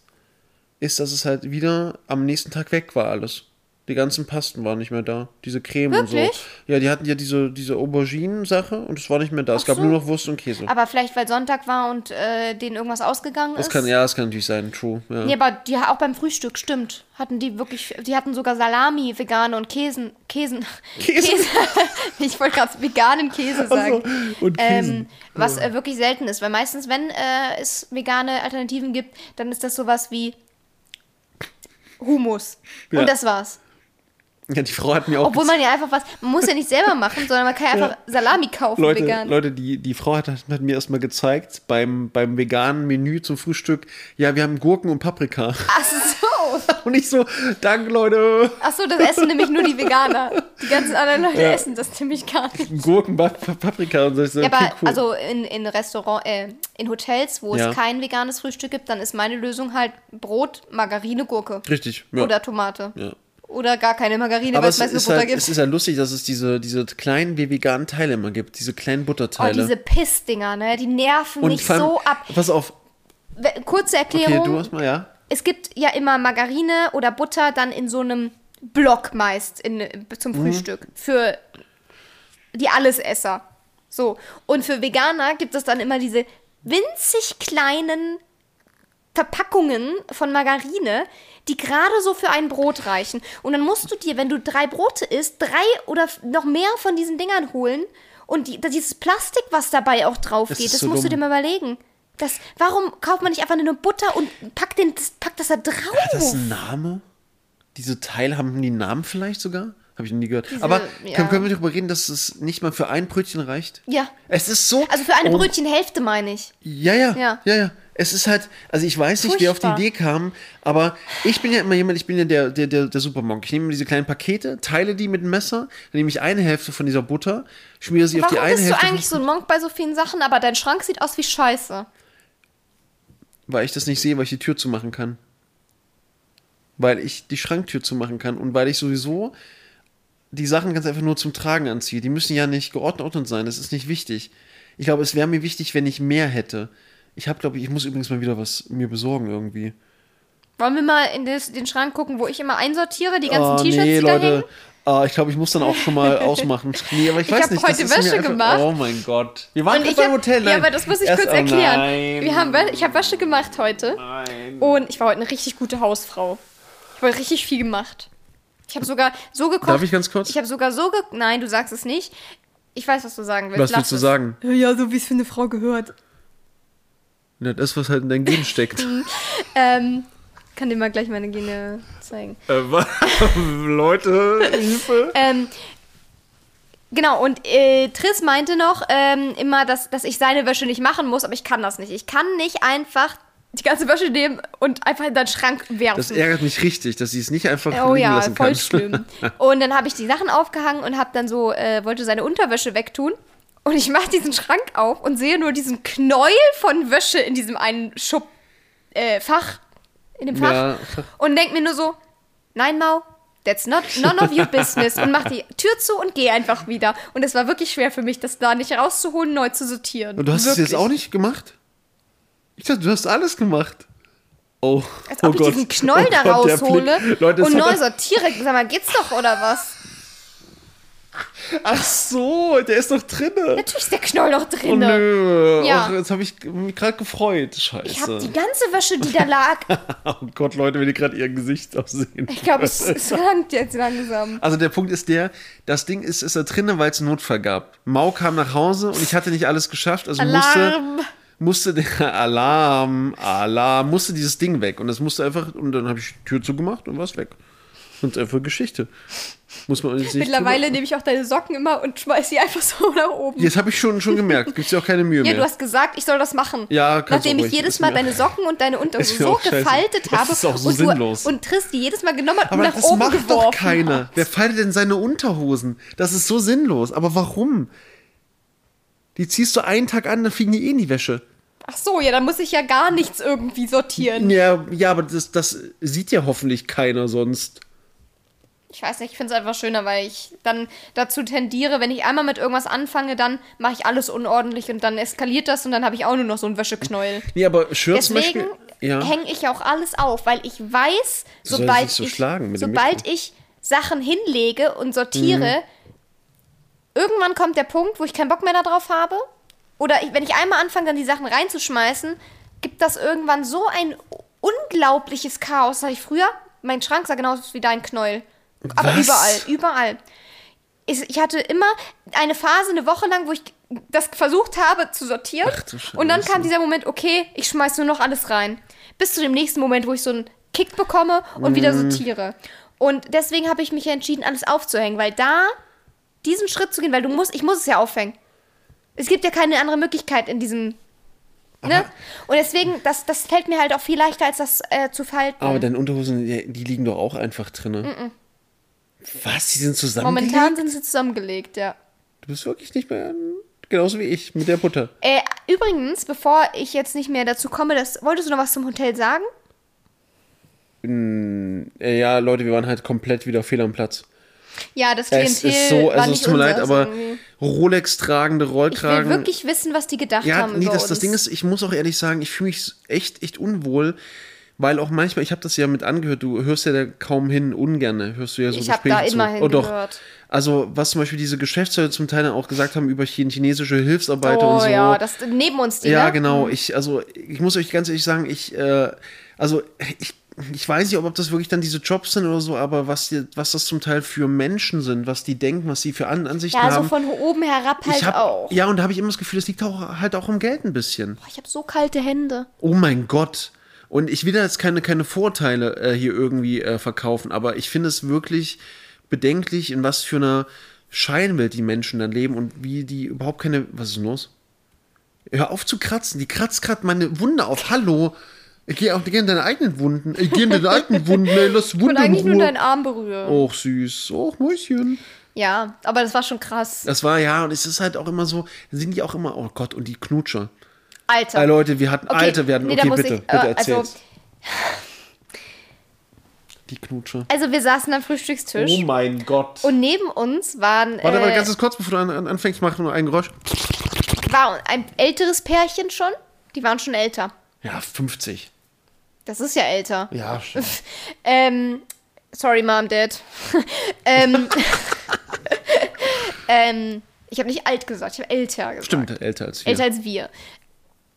[SPEAKER 1] ist, dass es halt wieder am nächsten Tag weg war alles. Die ganzen Pasten waren nicht mehr da. Diese Creme und
[SPEAKER 2] Wirklich?
[SPEAKER 1] so. Ja, die hatten ja diese, diese Auberginen-Sache und es war nicht mehr da. Es gab
[SPEAKER 2] so.
[SPEAKER 1] nur noch Wurst und Käse.
[SPEAKER 2] Aber vielleicht, weil Sonntag war und äh, denen irgendwas ausgegangen
[SPEAKER 1] Das
[SPEAKER 2] ist.
[SPEAKER 1] kann, ja, das kann natürlich sein, true. Ja.
[SPEAKER 2] Nee, aber die auch beim Frühstück, stimmt. Hatten die wirklich, die hatten sogar Salami, vegane und Käsen, Käsen,
[SPEAKER 1] Käse.
[SPEAKER 2] ich wollte gerade veganen Käse sagen.
[SPEAKER 1] und Käse.
[SPEAKER 2] Ähm, was äh, wirklich selten ist, weil meistens, wenn äh, es vegane Alternativen gibt, dann ist das sowas wie Humus.
[SPEAKER 1] Ja.
[SPEAKER 2] Und das war's.
[SPEAKER 1] Ja, die Frau hat mir auch
[SPEAKER 2] Obwohl man ja einfach was, man muss ja nicht selber machen, sondern man kann ja einfach Salami kaufen,
[SPEAKER 1] Leute,
[SPEAKER 2] vegan.
[SPEAKER 1] Leute die, die Frau hat, hat mir erstmal gezeigt, beim, beim veganen Menü zum Frühstück, ja, wir haben Gurken und Paprika.
[SPEAKER 2] Ach so.
[SPEAKER 1] Und ich so, danke Leute.
[SPEAKER 2] Ach so, das essen nämlich nur die Veganer. Die ganzen anderen Leute
[SPEAKER 1] Ja.
[SPEAKER 2] essen das nämlich gar nicht.
[SPEAKER 1] Gurken, Pa- Pa- Paprika und so. Ich so
[SPEAKER 2] Ja,
[SPEAKER 1] okay,
[SPEAKER 2] aber
[SPEAKER 1] cool.
[SPEAKER 2] also in, in Restaurant, äh, in Hotels, wo
[SPEAKER 1] Ja.
[SPEAKER 2] es kein veganes Frühstück gibt, dann ist meine Lösung halt Brot, Margarine, Gurke.
[SPEAKER 1] Richtig, ja.
[SPEAKER 2] Oder Tomate.
[SPEAKER 1] ja.
[SPEAKER 2] Oder gar keine Margarine, weil
[SPEAKER 1] es
[SPEAKER 2] es meist nur
[SPEAKER 1] ist,
[SPEAKER 2] Butter
[SPEAKER 1] halt,
[SPEAKER 2] gibt.
[SPEAKER 1] es ist ja lustig, dass es diese, diese kleinen wie veganen Teile immer gibt. Diese kleinen
[SPEAKER 2] Oh,
[SPEAKER 1] Butterteile.
[SPEAKER 2] diese Pissdinger, ne? Die nerven
[SPEAKER 1] und
[SPEAKER 2] mich so ab.
[SPEAKER 1] Pass auf.
[SPEAKER 2] Kurze
[SPEAKER 1] Okay,
[SPEAKER 2] Erklärung.
[SPEAKER 1] du hast mal, ja.
[SPEAKER 2] es gibt ja immer Margarine oder Butter dann in so einem Block meist in, zum
[SPEAKER 1] Mhm.
[SPEAKER 2] Frühstück. Für die Allesesser. So. Und für Veganer gibt es dann immer diese winzig kleinen Verpackungen von Margarine, die gerade so für ein Brot reichen. Und dann musst du dir, wenn du drei Brote isst, drei oder noch mehr von diesen Dingern holen. Und die, dieses Plastik, was dabei auch drauf
[SPEAKER 1] Das
[SPEAKER 2] geht, das
[SPEAKER 1] so
[SPEAKER 2] musst du
[SPEAKER 1] dumm.
[SPEAKER 2] dir mal überlegen. Das, warum kauft man nicht einfach nur Butter und packt, den, das, packt das da drauf?
[SPEAKER 1] Hat das einen Name? Diese Teile haben die Namen vielleicht sogar? Habe ich noch nie gehört. Aber
[SPEAKER 2] ja.
[SPEAKER 1] können, können wir darüber reden, dass es nicht mal für ein Brötchen reicht?
[SPEAKER 2] Ja.
[SPEAKER 1] Es ist so.
[SPEAKER 2] Also für eine
[SPEAKER 1] oh,
[SPEAKER 2] Brötchenhälfte meine ich.
[SPEAKER 1] Ja, ja,
[SPEAKER 2] Ja.
[SPEAKER 1] ja, ja. Es ist halt, also ich weiß nicht, wer auf die. Idee kam, aber ich bin ja immer jemand, ich bin ja der, der, der, der Supermonk. Ich nehme diese kleinen Pakete, teile die mit dem Messer, dann nehme ich eine Hälfte von dieser Butter, schmiere sie auf die
[SPEAKER 2] Warum
[SPEAKER 1] eine
[SPEAKER 2] bist du
[SPEAKER 1] Hälfte,
[SPEAKER 2] eigentlich so ein Monk bei so vielen Sachen, aber dein Schrank sieht aus wie Scheiße?
[SPEAKER 1] weil ich das nicht sehe, weil ich die Tür zumachen kann. Weil ich die Schranktür zumachen kann und weil ich sowieso die Sachen ganz einfach nur zum Tragen anziehe. Die müssen ja nicht geordnet sein, das ist nicht wichtig. Ich glaube, es wäre mir wichtig, wenn ich mehr hätte. Ich habe, glaube ich, ich muss übrigens mal wieder was mir besorgen irgendwie.
[SPEAKER 2] Wollen wir mal in des, den Schrank gucken, wo ich immer einsortiere, die ganzen
[SPEAKER 1] Oh,
[SPEAKER 2] T-Shirts,
[SPEAKER 1] nee,
[SPEAKER 2] die da
[SPEAKER 1] Leute.
[SPEAKER 2] hängen?
[SPEAKER 1] Ah, ich glaube, ich muss dann auch schon mal ausmachen. Nee, aber ich,
[SPEAKER 2] Ich
[SPEAKER 1] weiß
[SPEAKER 2] hab
[SPEAKER 1] nicht.
[SPEAKER 2] heute Wäsche gemacht.
[SPEAKER 1] Oh mein Gott. Wir waren gerade beim Hotel.
[SPEAKER 2] ja,
[SPEAKER 1] nein.
[SPEAKER 2] aber das muss ich
[SPEAKER 1] Erst-
[SPEAKER 2] kurz
[SPEAKER 1] oh
[SPEAKER 2] erklären.
[SPEAKER 1] nein.
[SPEAKER 2] Wir haben, ich habe Wäsche gemacht heute
[SPEAKER 1] Nein.
[SPEAKER 2] und ich war heute eine richtig gute Hausfrau. Ich habe heute richtig viel gemacht. Ich habe sogar so gekocht.
[SPEAKER 1] Darf ich ganz kurz?
[SPEAKER 2] Ich habe sogar so ge Nein, du sagst es nicht. Ich weiß, was du sagen willst.
[SPEAKER 1] Was
[SPEAKER 2] Lass
[SPEAKER 1] willst du
[SPEAKER 2] es.
[SPEAKER 1] sagen?
[SPEAKER 2] Ja, so wie es für eine Frau gehört.
[SPEAKER 1] Ja, das, was halt in deinem Gen steckt.
[SPEAKER 2] Ähm, kann dir mal gleich meine Gene zeigen.
[SPEAKER 1] äh, Leute, Hilfe.
[SPEAKER 2] Ähm, genau, und äh, Triss meinte noch ähm, immer, dass, dass ich seine Wäsche nicht machen muss, aber ich kann das nicht. Ich kann nicht einfach die ganze Wäsche nehmen und einfach in deinen Schrank werfen.
[SPEAKER 1] Das ärgert mich richtig, dass sie es nicht einfach
[SPEAKER 2] Oh
[SPEAKER 1] liegen
[SPEAKER 2] ja,
[SPEAKER 1] lassen
[SPEAKER 2] voll
[SPEAKER 1] kann.
[SPEAKER 2] schlimm. Und dann habe ich die Sachen aufgehangen und habe dann so, äh, wollte seine Unterwäsche wegtun. Und ich mache diesen Schrank auf und sehe nur diesen Knäuel von Wäsche in diesem einen Schub, äh, Fach, in dem Fach.
[SPEAKER 1] Ja.
[SPEAKER 2] Und denk mir nur so, nein, Mau, that's not none of your business. Und mach die Tür zu und geh einfach wieder. Und es war wirklich schwer für mich, das da nicht rauszuholen, neu zu sortieren.
[SPEAKER 1] Und du hast es
[SPEAKER 2] wirklich.
[SPEAKER 1] jetzt auch nicht gemacht? Ich dachte, du hast alles gemacht. Oh,
[SPEAKER 2] Als
[SPEAKER 1] oh
[SPEAKER 2] ob ich
[SPEAKER 1] Gott.
[SPEAKER 2] diesen Knoll
[SPEAKER 1] oh
[SPEAKER 2] da
[SPEAKER 1] Gott,
[SPEAKER 2] raushole.
[SPEAKER 1] Leute,
[SPEAKER 2] und neu
[SPEAKER 1] er-
[SPEAKER 2] sortiere. Sag mal, geht's doch oder was?
[SPEAKER 1] Ach so, der ist doch drinne.
[SPEAKER 2] Natürlich ist der Knoll noch
[SPEAKER 1] Oh
[SPEAKER 2] drin.
[SPEAKER 1] nö.
[SPEAKER 2] Ja.
[SPEAKER 1] Och, jetzt habe ich mich gerade gefreut. Scheiße.
[SPEAKER 2] ich habe die ganze Wäsche, die da lag.
[SPEAKER 1] oh Gott, Leute, wenn ihr gerade ihr Gesicht auch sehen.
[SPEAKER 2] Ich glaube, es, es langt jetzt langsam.
[SPEAKER 1] Also der Punkt ist der, das Ding ist, ist da drinnen, weil es einen Notfall gab. Mau kam nach Hause und ich hatte nicht alles geschafft, also musste,
[SPEAKER 2] Alarm.
[SPEAKER 1] musste der Alarm, Alarm, musste dieses Ding weg und das musste einfach, und dann habe ich die Tür zugemacht und war es weg. Und einfach Geschichte. Muss man nicht
[SPEAKER 2] Mittlerweile nehme ich auch deine Socken immer und schmeiß sie einfach so nach oben.
[SPEAKER 1] Jetzt habe ich schon, schon gemerkt, gibt dir auch keine Mühe
[SPEAKER 2] Ja,
[SPEAKER 1] mehr.
[SPEAKER 2] du hast gesagt, ich soll das machen.
[SPEAKER 1] Ja, kannst
[SPEAKER 2] Nachdem ich jedes Mal deine Socken und deine Unterhose so gefaltet
[SPEAKER 1] Das
[SPEAKER 2] habe
[SPEAKER 1] so
[SPEAKER 2] und,
[SPEAKER 1] sinnlos.
[SPEAKER 2] Du, und Triss die jedes Mal genommen hat und
[SPEAKER 1] Aber
[SPEAKER 2] nach
[SPEAKER 1] das
[SPEAKER 2] oben
[SPEAKER 1] macht
[SPEAKER 2] geworfen
[SPEAKER 1] doch keiner. Wer faltet denn seine Unterhosen? Das ist so sinnlos. Aber warum? Die ziehst du einen Tag an, dann fliegen die eh in die Wäsche.
[SPEAKER 2] Ach so, ja, dann muss ich ja gar nichts irgendwie sortieren.
[SPEAKER 1] Ja, ja aber das, das sieht ja hoffentlich keiner sonst.
[SPEAKER 2] Ich weiß nicht, ich finde es einfach schöner, weil ich dann dazu tendiere, wenn ich einmal mit irgendwas anfange, dann mache ich alles unordentlich und dann eskaliert das und dann habe ich auch nur noch so einen Wäscheknäuel.
[SPEAKER 1] Nee, aber Shirt zum
[SPEAKER 2] Deswegen
[SPEAKER 1] Beispiel. Ja.
[SPEAKER 2] hänge ich auch alles auf, weil ich weiß, sobald,
[SPEAKER 1] so
[SPEAKER 2] ich, sobald ich Sachen hinlege und sortiere, irgendwann kommt der Punkt, wo ich keinen Bock mehr darauf habe. Oder ich, wenn ich einmal anfange, dann die Sachen reinzuschmeißen, gibt das irgendwann so ein unglaubliches Chaos. Das hatte ich früher, mein Schrank sah genauso aus wie dein Knäuel. Aber
[SPEAKER 1] Was?
[SPEAKER 2] überall, überall. Ich, ich hatte immer eine Phase, eine Woche lang, wo ich das versucht habe zu sortieren.
[SPEAKER 1] Ach
[SPEAKER 2] und dann kam dieser Moment, okay, ich schmeiß nur noch alles rein. Bis zu dem nächsten Moment, wo ich so einen Kick bekomme und wieder
[SPEAKER 1] Mhm.
[SPEAKER 2] sortiere. Und deswegen habe ich mich entschieden, alles aufzuhängen, weil da diesen Schritt zu gehen, weil du musst, ich muss es ja aufhängen. Es gibt ja keine andere Möglichkeit in diesem. Ne? Und deswegen, das, das fällt mir halt auch viel leichter, als das äh, zu falten.
[SPEAKER 1] Aber deine Unterhosen, die, die liegen doch auch einfach drin. Was? Die sind zusammengelegt?
[SPEAKER 2] Momentan sind sie zusammengelegt, ja.
[SPEAKER 1] Du bist wirklich nicht mehr genauso wie ich mit der Butter.
[SPEAKER 2] Äh, übrigens, bevor ich jetzt nicht mehr dazu komme, das, wolltest du noch was zum Hotel sagen?
[SPEAKER 1] Äh, ja, Leute, wir waren halt komplett wieder fehl am Platz.
[SPEAKER 2] Ja, das
[SPEAKER 1] Es
[SPEAKER 2] Klientel
[SPEAKER 1] ist so, also es tut mir leid, aber
[SPEAKER 2] irgendwie.
[SPEAKER 1] Rolex tragende
[SPEAKER 2] Ich will
[SPEAKER 1] Rollkragen.
[SPEAKER 2] wirklich wissen, was die gedacht
[SPEAKER 1] Ja,
[SPEAKER 2] haben
[SPEAKER 1] nee, das, das Ding ist, ich muss auch ehrlich sagen, ich fühle mich echt, echt unwohl, weil auch manchmal, ich habe das ja mit angehört, du hörst ja da kaum hin, ungerne, hörst du ja so
[SPEAKER 2] Ich hab
[SPEAKER 1] Gespräche
[SPEAKER 2] da immer
[SPEAKER 1] Oh, doch.
[SPEAKER 2] hingehört.
[SPEAKER 1] Also, was zum Beispiel diese Geschäftsleute zum Teil auch gesagt haben über Chin- chinesische Hilfsarbeiter
[SPEAKER 2] oh
[SPEAKER 1] und so.
[SPEAKER 2] ja, das neben uns die,
[SPEAKER 1] Ja,
[SPEAKER 2] ne?
[SPEAKER 1] genau. Ich, also, ich muss euch ganz ehrlich sagen, ich, äh, also, ich, ich weiß nicht, ob das wirklich dann diese Jobs sind oder so, aber was, die, was das zum Teil für Menschen sind, was die denken, was sie für An Ansichten
[SPEAKER 2] Ja, so
[SPEAKER 1] haben.
[SPEAKER 2] von oben herab halt
[SPEAKER 1] hab,
[SPEAKER 2] auch.
[SPEAKER 1] Ja, und da habe ich immer das Gefühl, das liegt auch, halt auch am Geld ein bisschen.
[SPEAKER 2] Boah, Ich habe so kalte Hände.
[SPEAKER 1] Oh mein Gott. Und ich will da jetzt keine, keine Vorteile äh, hier irgendwie äh, verkaufen, aber ich finde es wirklich bedenklich, in was für einer Scheinwelt die Menschen dann leben und wie die überhaupt keine. Was ist denn los? Hör auf zu kratzen. Die kratzt gerade meine Wunde auf. Hallo. Ich gehe auch geh in deine eigenen Wunden. Ich gehe in deine eigenen Wunden. Ey, lass
[SPEAKER 2] Ich
[SPEAKER 1] Wunde
[SPEAKER 2] wollte eigentlich nur deinen Arm berühren.
[SPEAKER 1] Och, süß. Och, Mäuschen.
[SPEAKER 2] Ja, aber das war schon krass.
[SPEAKER 1] Das war ja, und es ist halt auch immer so, sind die auch immer, oh Gott, und die Knutscher.
[SPEAKER 2] Alter.
[SPEAKER 1] Äh, Leute, wir hatten,
[SPEAKER 2] Okay,
[SPEAKER 1] Alter, wir hatten,
[SPEAKER 2] nee,
[SPEAKER 1] okay, bitte,
[SPEAKER 2] ich,
[SPEAKER 1] bitte
[SPEAKER 2] äh,
[SPEAKER 1] erzähl's.
[SPEAKER 2] also-
[SPEAKER 1] die Knutscher.
[SPEAKER 2] Also wir saßen am Frühstückstisch
[SPEAKER 1] Oh mein Gott.
[SPEAKER 2] und neben uns waren
[SPEAKER 1] Warte mal
[SPEAKER 2] äh,
[SPEAKER 1] ganz kurz, bevor du an, an, anfängst, mach nur ein Geräusch.
[SPEAKER 2] war ein älteres Pärchen schon. Die waren schon älter.
[SPEAKER 1] Ja, 50.
[SPEAKER 2] Das ist ja älter.
[SPEAKER 1] Ja, stimmt.
[SPEAKER 2] Ähm, sorry, Mom, Dad. ähm, ähm, ich habe nicht alt gesagt, ich habe älter gesagt.
[SPEAKER 1] Stimmt, älter als wir.
[SPEAKER 2] Älter als wir.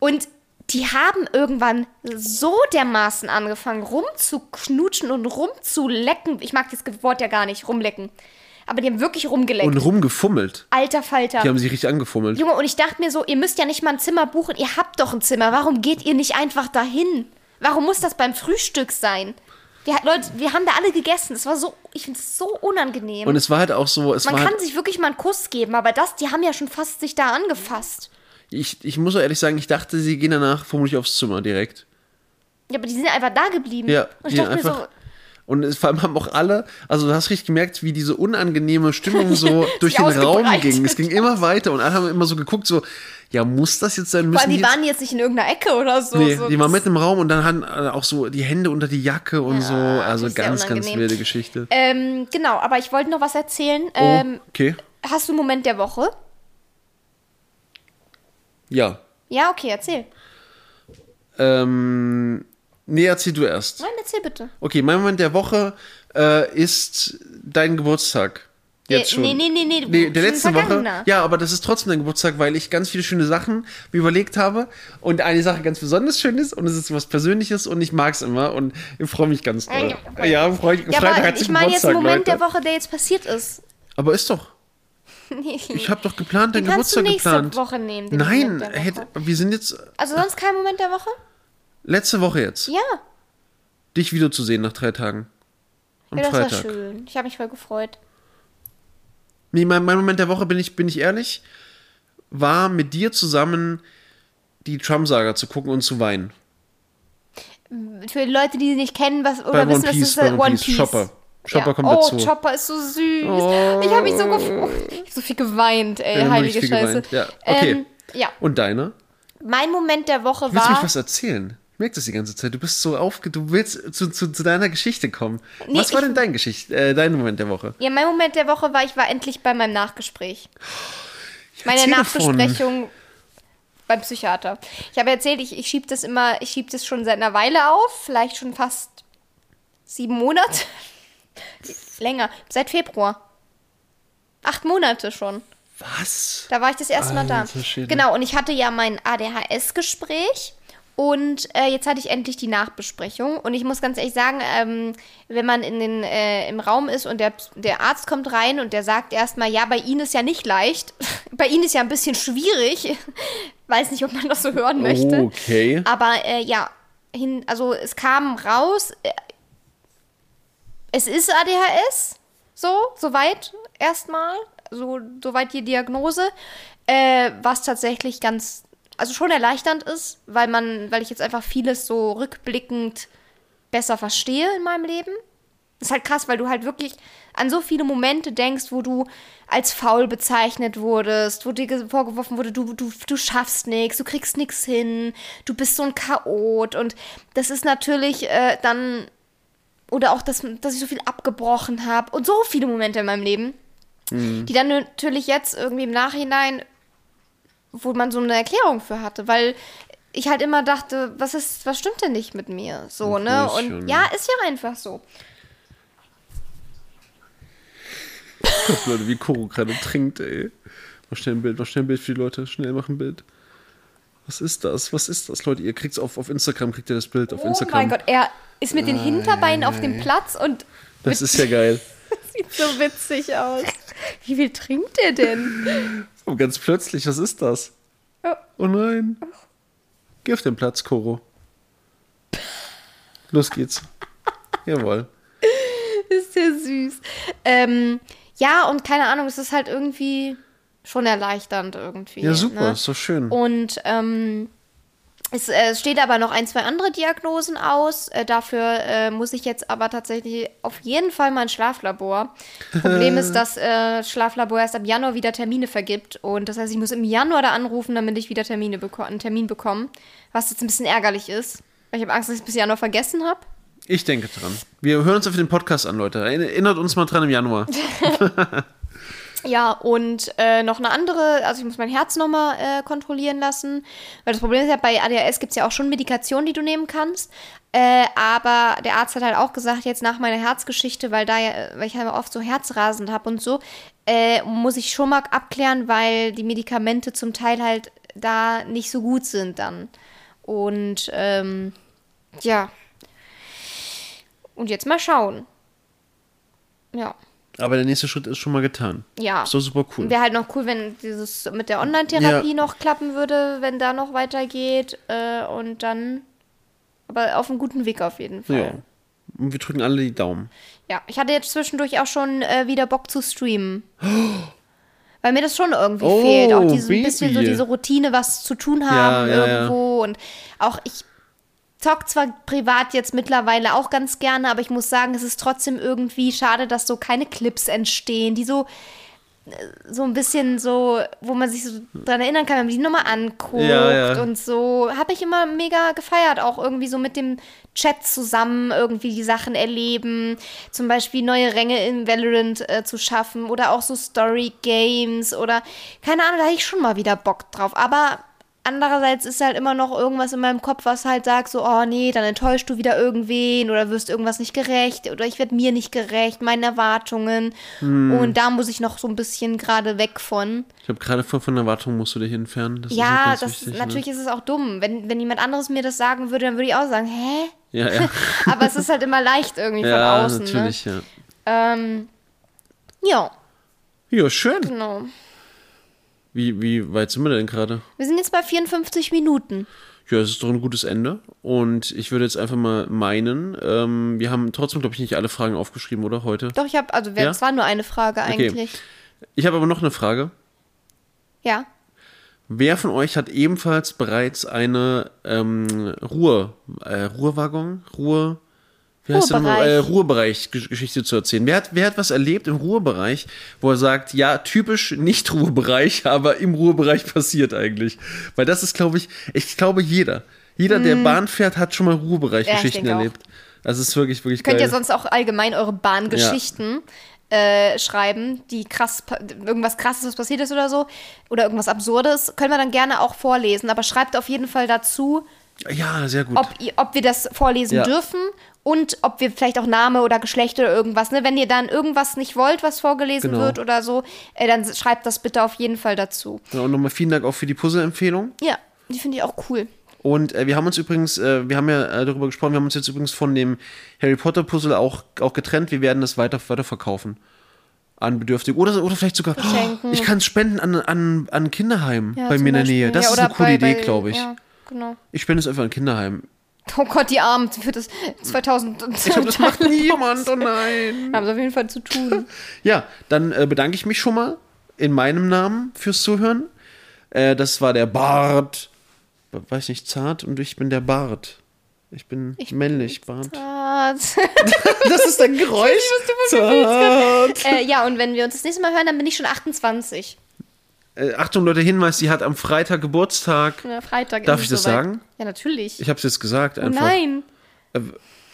[SPEAKER 2] Und die haben irgendwann so dermaßen angefangen, rumzuknutschen und rumzulecken. Ich mag das Wort ja gar nicht, rumlecken. Aber die haben wirklich rumgeleckt.
[SPEAKER 1] Und rumgefummelt.
[SPEAKER 2] Alter Falter.
[SPEAKER 1] Die haben sich richtig angefummelt.
[SPEAKER 2] Junge, und ich dachte mir so, ihr müsst ja nicht mal ein Zimmer buchen. Ihr habt doch ein Zimmer. Warum geht ihr nicht einfach dahin? Warum muss das beim Frühstück sein? Wir, Leute, wir haben da alle gegessen. Es war so, ich finde es so unangenehm.
[SPEAKER 1] Und es war halt auch so, es
[SPEAKER 2] Man
[SPEAKER 1] war
[SPEAKER 2] kann
[SPEAKER 1] halt,
[SPEAKER 2] sich wirklich mal einen Kuss geben, aber das, die haben ja schon fast sich da angefasst.
[SPEAKER 1] ich, ich muss auch ehrlich sagen, ich dachte, sie gehen danach vermutlich aufs Zimmer direkt.
[SPEAKER 2] Ja, aber die sind einfach da geblieben.
[SPEAKER 1] Ja,
[SPEAKER 2] und
[SPEAKER 1] die
[SPEAKER 2] ich dachte mir
[SPEAKER 1] einfach-
[SPEAKER 2] so,
[SPEAKER 1] Und es, vor allem haben auch alle, also du hast richtig gemerkt, wie diese unangenehme Stimmung so durch den Raum ging. Es ging immer weiter und alle haben immer so geguckt, so, ja, muss das jetzt sein? Müssen
[SPEAKER 2] allem, die
[SPEAKER 1] jetzt-
[SPEAKER 2] waren jetzt nicht in irgendeiner Ecke oder so.
[SPEAKER 1] Nee,
[SPEAKER 2] so
[SPEAKER 1] die waren mitten im Raum und dann hatten äh, auch so die Hände unter die Jacke und
[SPEAKER 2] Ja,
[SPEAKER 1] so. Also ganz, ganz wilde Geschichte.
[SPEAKER 2] Ähm, genau, aber ich wollte noch was erzählen.
[SPEAKER 1] Oh,
[SPEAKER 2] Ähm,
[SPEAKER 1] okay.
[SPEAKER 2] hast du einen Moment der Woche?
[SPEAKER 1] Ja.
[SPEAKER 2] Ja, okay, erzähl.
[SPEAKER 1] Ähm, nee, erzähl du erst.
[SPEAKER 2] Nein, erzähl bitte.
[SPEAKER 1] Okay, mein Moment der Woche äh, ist dein Geburtstag. Jetzt schon.
[SPEAKER 2] Nee, nee, nee, nee.
[SPEAKER 1] Nee, der letzte Woche. Ja, aber das ist trotzdem dein Geburtstag, weil ich ganz viele schöne Sachen mir überlegt habe und eine Sache ganz besonders schön ist und es ist was Persönliches und ich mag es immer und ich freue mich ganz doll. Ja, freu,
[SPEAKER 2] Ja,
[SPEAKER 1] Freitag
[SPEAKER 2] aber
[SPEAKER 1] hat
[SPEAKER 2] ich meine jetzt einen Moment
[SPEAKER 1] Leute.
[SPEAKER 2] der Woche, der jetzt passiert ist.
[SPEAKER 1] Aber ist doch. Ich habe doch geplant, deinen Geburtstag
[SPEAKER 2] nächste
[SPEAKER 1] geplant.
[SPEAKER 2] Woche nehmen.
[SPEAKER 1] Nein,
[SPEAKER 2] Moment der Woche.
[SPEAKER 1] hätte, wir sind jetzt
[SPEAKER 2] Also sonst kein Moment der Woche?
[SPEAKER 1] Letzte Woche jetzt,
[SPEAKER 2] Ja.
[SPEAKER 1] dich wiederzusehen nach drei Tagen. Am
[SPEAKER 2] ja das war
[SPEAKER 1] Freitag.
[SPEAKER 2] schön. Ich habe mich voll gefreut.
[SPEAKER 1] Nee, mein, mein Moment der Woche, bin ich, bin ich ehrlich, war mit dir zusammen die Trump-Saga zu gucken und zu weinen.
[SPEAKER 2] Für Leute, die sie nicht kennen, was oder wissen,
[SPEAKER 1] One
[SPEAKER 2] was
[SPEAKER 1] Piece,
[SPEAKER 2] ist
[SPEAKER 1] bei One
[SPEAKER 2] One
[SPEAKER 1] Piece.
[SPEAKER 2] Piece.
[SPEAKER 1] Chopper. Chopper
[SPEAKER 2] ja.
[SPEAKER 1] kommt
[SPEAKER 2] oh,
[SPEAKER 1] dazu.
[SPEAKER 2] Chopper ist so süß.
[SPEAKER 1] Oh.
[SPEAKER 2] Ich habe mich so gefreut. Ich habe so viel geweint, ey,
[SPEAKER 1] haben
[SPEAKER 2] heilige Scheiße.
[SPEAKER 1] Ja, okay.
[SPEAKER 2] Ähm, ja,
[SPEAKER 1] Und deine?
[SPEAKER 2] mein Moment der Woche
[SPEAKER 1] Willst du mich
[SPEAKER 2] war.
[SPEAKER 1] was erzählen? Ich merke das die ganze Zeit. Du bist so aufge... Du willst zu, zu, zu deiner Geschichte kommen.
[SPEAKER 2] Nee,
[SPEAKER 1] was war
[SPEAKER 2] ich-
[SPEAKER 1] denn dein Geschichte, äh, dein Moment der Woche?
[SPEAKER 2] Ja, mein Moment der Woche war, ich war endlich bei meinem Nachgespräch. Meine
[SPEAKER 1] Erzähl davon.
[SPEAKER 2] Nachbesprechung beim Psychiater. Ich habe erzählt, ich, ich schiebe das immer, ich schiebe das schon seit einer Weile auf, vielleicht schon fast sieben Monate. Länger, seit Februar. Acht Monate schon.
[SPEAKER 1] Was?
[SPEAKER 2] Da war ich das erste Mal da.
[SPEAKER 1] Alter Schwede.
[SPEAKER 2] Genau, und ich hatte ja mein ADHS-Gespräch und äh, jetzt hatte ich endlich die Nachbesprechung. Und ich muss ganz ehrlich sagen, ähm, wenn man in den, äh, im Raum ist und der, der Arzt kommt rein und der sagt erstmal, ja, bei Ihnen ist ja nicht leicht. bei Ihnen ist ja ein bisschen schwierig. Weiß nicht, ob man das so hören möchte.
[SPEAKER 1] Okay.
[SPEAKER 2] Aber äh, ja, hin, also es kam raus, äh, es ist ADHS, so, soweit erstmal, so, soweit die Diagnose, äh, was tatsächlich ganz, also schon erleichternd ist, weil man, weil ich jetzt einfach vieles so rückblickend besser verstehe in meinem Leben. Das ist halt krass, weil du halt wirklich an so viele Momente denkst, wo du als faul bezeichnet wurdest, wo dir ge- vorgeworfen wurde, du, du, du schaffst nichts, du kriegst nichts hin, du bist so ein Chaot. Und das ist natürlich äh, dann, oder auch, dass, dass ich so viel abgebrochen habe und so viele Momente in meinem Leben, die dann natürlich jetzt irgendwie im Nachhinein, wo man so eine Erklärung für hatte, weil ich halt immer dachte, was ist, was stimmt denn nicht mit mir? So,
[SPEAKER 1] Ein
[SPEAKER 2] ne?
[SPEAKER 1] Größchen.
[SPEAKER 2] Und ja, ist ja einfach so.
[SPEAKER 1] Leute, wie Koro gerade trinkt, ey. Mach schnell ein Bild, mach schnell ein Bild für die Leute. Schnell mach ein Bild. Was ist das? Was ist das, Leute? Ihr kriegt's auf, auf Instagram, kriegt ihr das Bild auf
[SPEAKER 2] Oh
[SPEAKER 1] Instagram.
[SPEAKER 2] mein Gott, er ist mit den Hinterbeinen auf dem Platz und
[SPEAKER 1] Das ist ja geil.
[SPEAKER 2] sieht so witzig aus. Wie viel trinkt er denn?
[SPEAKER 1] Oh, ganz plötzlich, was ist das?
[SPEAKER 2] Oh.
[SPEAKER 1] Oh nein. Geh auf den Platz, Koro. Los geht's. Jawohl.
[SPEAKER 2] Ist der süß. Ähm, ja, und keine Ahnung, es ist halt irgendwie schon erleichternd irgendwie.
[SPEAKER 1] Ja, super,
[SPEAKER 2] Ne?
[SPEAKER 1] ist doch schön.
[SPEAKER 2] Und ähm, es äh, steht aber noch ein, zwei andere Diagnosen aus. Äh, dafür äh, muss ich jetzt aber tatsächlich auf jeden Fall mal ein Schlaflabor. Problem ist, dass äh, Schlaflabor erst ab Januar wieder Termine vergibt. Und das heißt, ich muss im Januar da anrufen, damit ich wieder Termine beko einen Termin bekomme. Was jetzt ein bisschen ärgerlich ist. Weil ich habe Angst, dass ich es bis Januar vergessen habe.
[SPEAKER 1] Ich denke dran. Wir hören uns auf den Podcast an, Leute. Erinnert uns mal dran im Januar.
[SPEAKER 2] Ja, und äh, noch eine andere, also ich muss mein Herz nochmal äh, kontrollieren lassen. Weil das Problem ist ja, bei ADHS gibt es ja auch schon Medikationen, die du nehmen kannst. Äh, aber der Arzt hat halt auch gesagt, jetzt nach meiner Herzgeschichte, weil da ja, weil ich halt oft so Herzrasen habe und so, äh, muss ich schon mal abklären, weil die Medikamente zum Teil halt da nicht so gut sind dann. Und ähm, ja. Und jetzt mal schauen. Ja.
[SPEAKER 1] Aber der nächste Schritt ist schon mal getan.
[SPEAKER 2] Ja.
[SPEAKER 1] Ist doch super cool.
[SPEAKER 2] Wäre halt noch cool, wenn dieses mit der Online-Therapie
[SPEAKER 1] Ja.
[SPEAKER 2] noch klappen würde, wenn da noch weitergeht. Äh, und dann. Aber auf einem guten Weg auf jeden Fall.
[SPEAKER 1] Ja. Und wir drücken alle die Daumen.
[SPEAKER 2] Ja, ich hatte jetzt zwischendurch auch schon äh, wieder Bock zu streamen. Weil mir das schon irgendwie
[SPEAKER 1] Oh,
[SPEAKER 2] fehlt. Auch diese
[SPEAKER 1] Baby.
[SPEAKER 2] bisschen so diese Routine, was zu tun haben
[SPEAKER 1] Ja, ja, ja.
[SPEAKER 2] irgendwo. Und auch ich zock zwar privat jetzt mittlerweile auch ganz gerne, aber ich muss sagen, es ist trotzdem irgendwie schade, dass so keine Clips entstehen, die so äh, so ein bisschen so, wo man sich so dran erinnern kann, wenn man die nochmal anguckt
[SPEAKER 1] Ja, ja.
[SPEAKER 2] und so. Habe ich immer mega gefeiert, auch irgendwie so mit dem Chat zusammen irgendwie die Sachen erleben. Zum Beispiel neue Ränge in Valorant äh, zu schaffen oder auch so Story Games oder keine Ahnung, da hatte ich schon mal wieder Bock drauf. Aber andererseits ist halt immer noch irgendwas in meinem Kopf, was halt sagt so, oh nee, dann enttäuschst du wieder irgendwen oder wirst irgendwas nicht gerecht oder ich werde mir nicht gerecht, meinen Erwartungen.
[SPEAKER 1] Hm.
[SPEAKER 2] Und da muss ich noch so ein bisschen gerade weg von.
[SPEAKER 1] Ich habe gerade von, von Erwartungen musst du dich entfernen. Das ist
[SPEAKER 2] ja,
[SPEAKER 1] auch ganz
[SPEAKER 2] das
[SPEAKER 1] wichtig,
[SPEAKER 2] natürlich
[SPEAKER 1] Ne?
[SPEAKER 2] ist es auch dumm. Wenn, wenn jemand anderes mir das sagen würde, dann würde ich auch sagen, hä?
[SPEAKER 1] Ja, ja.
[SPEAKER 2] Aber es ist halt immer leicht irgendwie von
[SPEAKER 1] ja,
[SPEAKER 2] außen.
[SPEAKER 1] natürlich, ja.
[SPEAKER 2] Ne? Ähm, ja,
[SPEAKER 1] Ja, schön.
[SPEAKER 2] genau.
[SPEAKER 1] Wie, wie weit sind wir denn gerade?
[SPEAKER 2] Wir sind jetzt bei 54 Minuten.
[SPEAKER 1] Ja, es ist doch ein gutes Ende. Und ich würde jetzt einfach mal meinen, ähm, wir haben trotzdem, glaube ich, nicht alle Fragen aufgeschrieben, oder heute?
[SPEAKER 2] Doch, ich habe, also,
[SPEAKER 1] Ja?
[SPEAKER 2] es war nur eine Frage eigentlich.
[SPEAKER 1] Ich habe aber noch eine Frage.
[SPEAKER 2] Ja.
[SPEAKER 1] Wer von euch hat ebenfalls bereits eine ähm, Ruhe, äh, Ruhewaggon, Ruhe, wie heißt? Äh,
[SPEAKER 2] Ruhebereich.
[SPEAKER 1] Ruhebereich-Geschichte zu erzählen? Wer hat, wer hat was erlebt im Ruhebereich, wo er sagt, ja, typisch nicht Ruhebereich, aber im Ruhebereich passiert eigentlich? Weil das ist, glaube ich, ich glaube jeder. Jeder, der Bahn fährt, hat schon mal
[SPEAKER 2] Mhm. Ja,
[SPEAKER 1] Ruhebereich-Geschichten
[SPEAKER 2] denke auch.
[SPEAKER 1] erlebt. Also es ist wirklich, wirklich
[SPEAKER 2] Könnt
[SPEAKER 1] geil.
[SPEAKER 2] ihr sonst auch allgemein eure Bahngeschichten äh, schreiben, die krass, irgendwas krasses, was passiert ist oder so, oder irgendwas Absurdes, können wir dann gerne auch vorlesen. Aber schreibt auf jeden Fall dazu,
[SPEAKER 1] ja, sehr gut.
[SPEAKER 2] ob, ob wir das vorlesen
[SPEAKER 1] Ja.
[SPEAKER 2] dürfen und ob wir vielleicht auch Name oder Geschlecht oder irgendwas. Ne? Wenn ihr dann irgendwas nicht wollt, was vorgelesen
[SPEAKER 1] Genau.
[SPEAKER 2] wird oder so, äh, dann schreibt das bitte auf jeden Fall dazu.
[SPEAKER 1] Ja, und nochmal vielen Dank auch für die Puzzle-Empfehlung.
[SPEAKER 2] Ja, die finde ich auch cool.
[SPEAKER 1] Und äh, wir haben uns übrigens, äh, wir haben ja äh, darüber gesprochen, wir haben uns jetzt übrigens von dem Harry Potter Puzzle auch, auch getrennt. Wir werden das weiter, weiter verkaufen. An Bedürftige. Oder, oder vielleicht sogar,
[SPEAKER 2] Verschenken.
[SPEAKER 1] ich kann es spenden an, an, an Kinderheim
[SPEAKER 2] Ja,
[SPEAKER 1] bei mir in der. Nähe. Das
[SPEAKER 2] Ja,
[SPEAKER 1] ist eine coole
[SPEAKER 2] bei-
[SPEAKER 1] Idee, glaube ich.
[SPEAKER 2] Ja, genau.
[SPEAKER 1] Ich spende es einfach an Kinderheim.
[SPEAKER 2] Oh Gott, die Armen für das 2000.
[SPEAKER 1] Ich glaube, das macht niemand, oh nein.
[SPEAKER 2] Haben sie auf jeden Fall zu tun.
[SPEAKER 1] Ja, dann äh, bedanke ich mich schon mal in meinem Namen fürs Zuhören. Äh, das war der Bart. Weiß nicht, zart und ich bin der Bart. Ich bin männlich, Bart.
[SPEAKER 2] Was?
[SPEAKER 1] Das ist ein Geräusch. Zart.
[SPEAKER 2] äh, ja, und wenn wir uns das nächste Mal hören, dann bin ich schon 28.
[SPEAKER 1] Äh, Achtung, Leute, Hinweis, sie hat am Freitag Geburtstag.
[SPEAKER 2] Ja, Freitag
[SPEAKER 1] Darf ich das
[SPEAKER 2] soweit.
[SPEAKER 1] sagen?
[SPEAKER 2] Ja, natürlich.
[SPEAKER 1] Ich habe es jetzt gesagt
[SPEAKER 2] oh
[SPEAKER 1] einfach.
[SPEAKER 2] nein.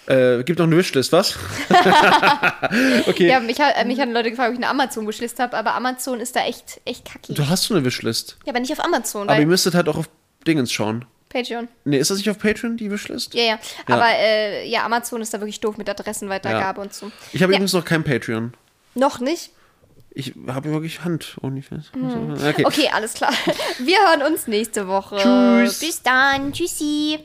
[SPEAKER 1] Äh, gibt noch eine Wishlist, was? okay.
[SPEAKER 2] Ja, mich, hat- äh, mich haben Leute gefragt, ob ich eine Amazon-Wishlist habe, aber Amazon ist da echt, echt kacki.
[SPEAKER 1] Du hast so eine Wishlist.
[SPEAKER 2] Ja, aber nicht auf Amazon,
[SPEAKER 1] Aber ihr müsstet halt auch auf Dingens schauen.
[SPEAKER 2] Patreon.
[SPEAKER 1] Nee, ist das nicht auf Patreon, die Wishlist?
[SPEAKER 2] Ja, ja.
[SPEAKER 1] Ja.
[SPEAKER 2] Aber äh, ja, Amazon ist da wirklich doof mit Adressenweitergabe
[SPEAKER 1] Ja.
[SPEAKER 2] und so.
[SPEAKER 1] Ich habe
[SPEAKER 2] Ja.
[SPEAKER 1] übrigens noch kein Patreon.
[SPEAKER 2] Noch nicht?
[SPEAKER 1] Ich habe wirklich Hand. OnlyFans. Okay.
[SPEAKER 2] Okay, alles klar. Wir hören uns nächste Woche.
[SPEAKER 1] Tschüss.
[SPEAKER 2] Bis dann. Tschüssi.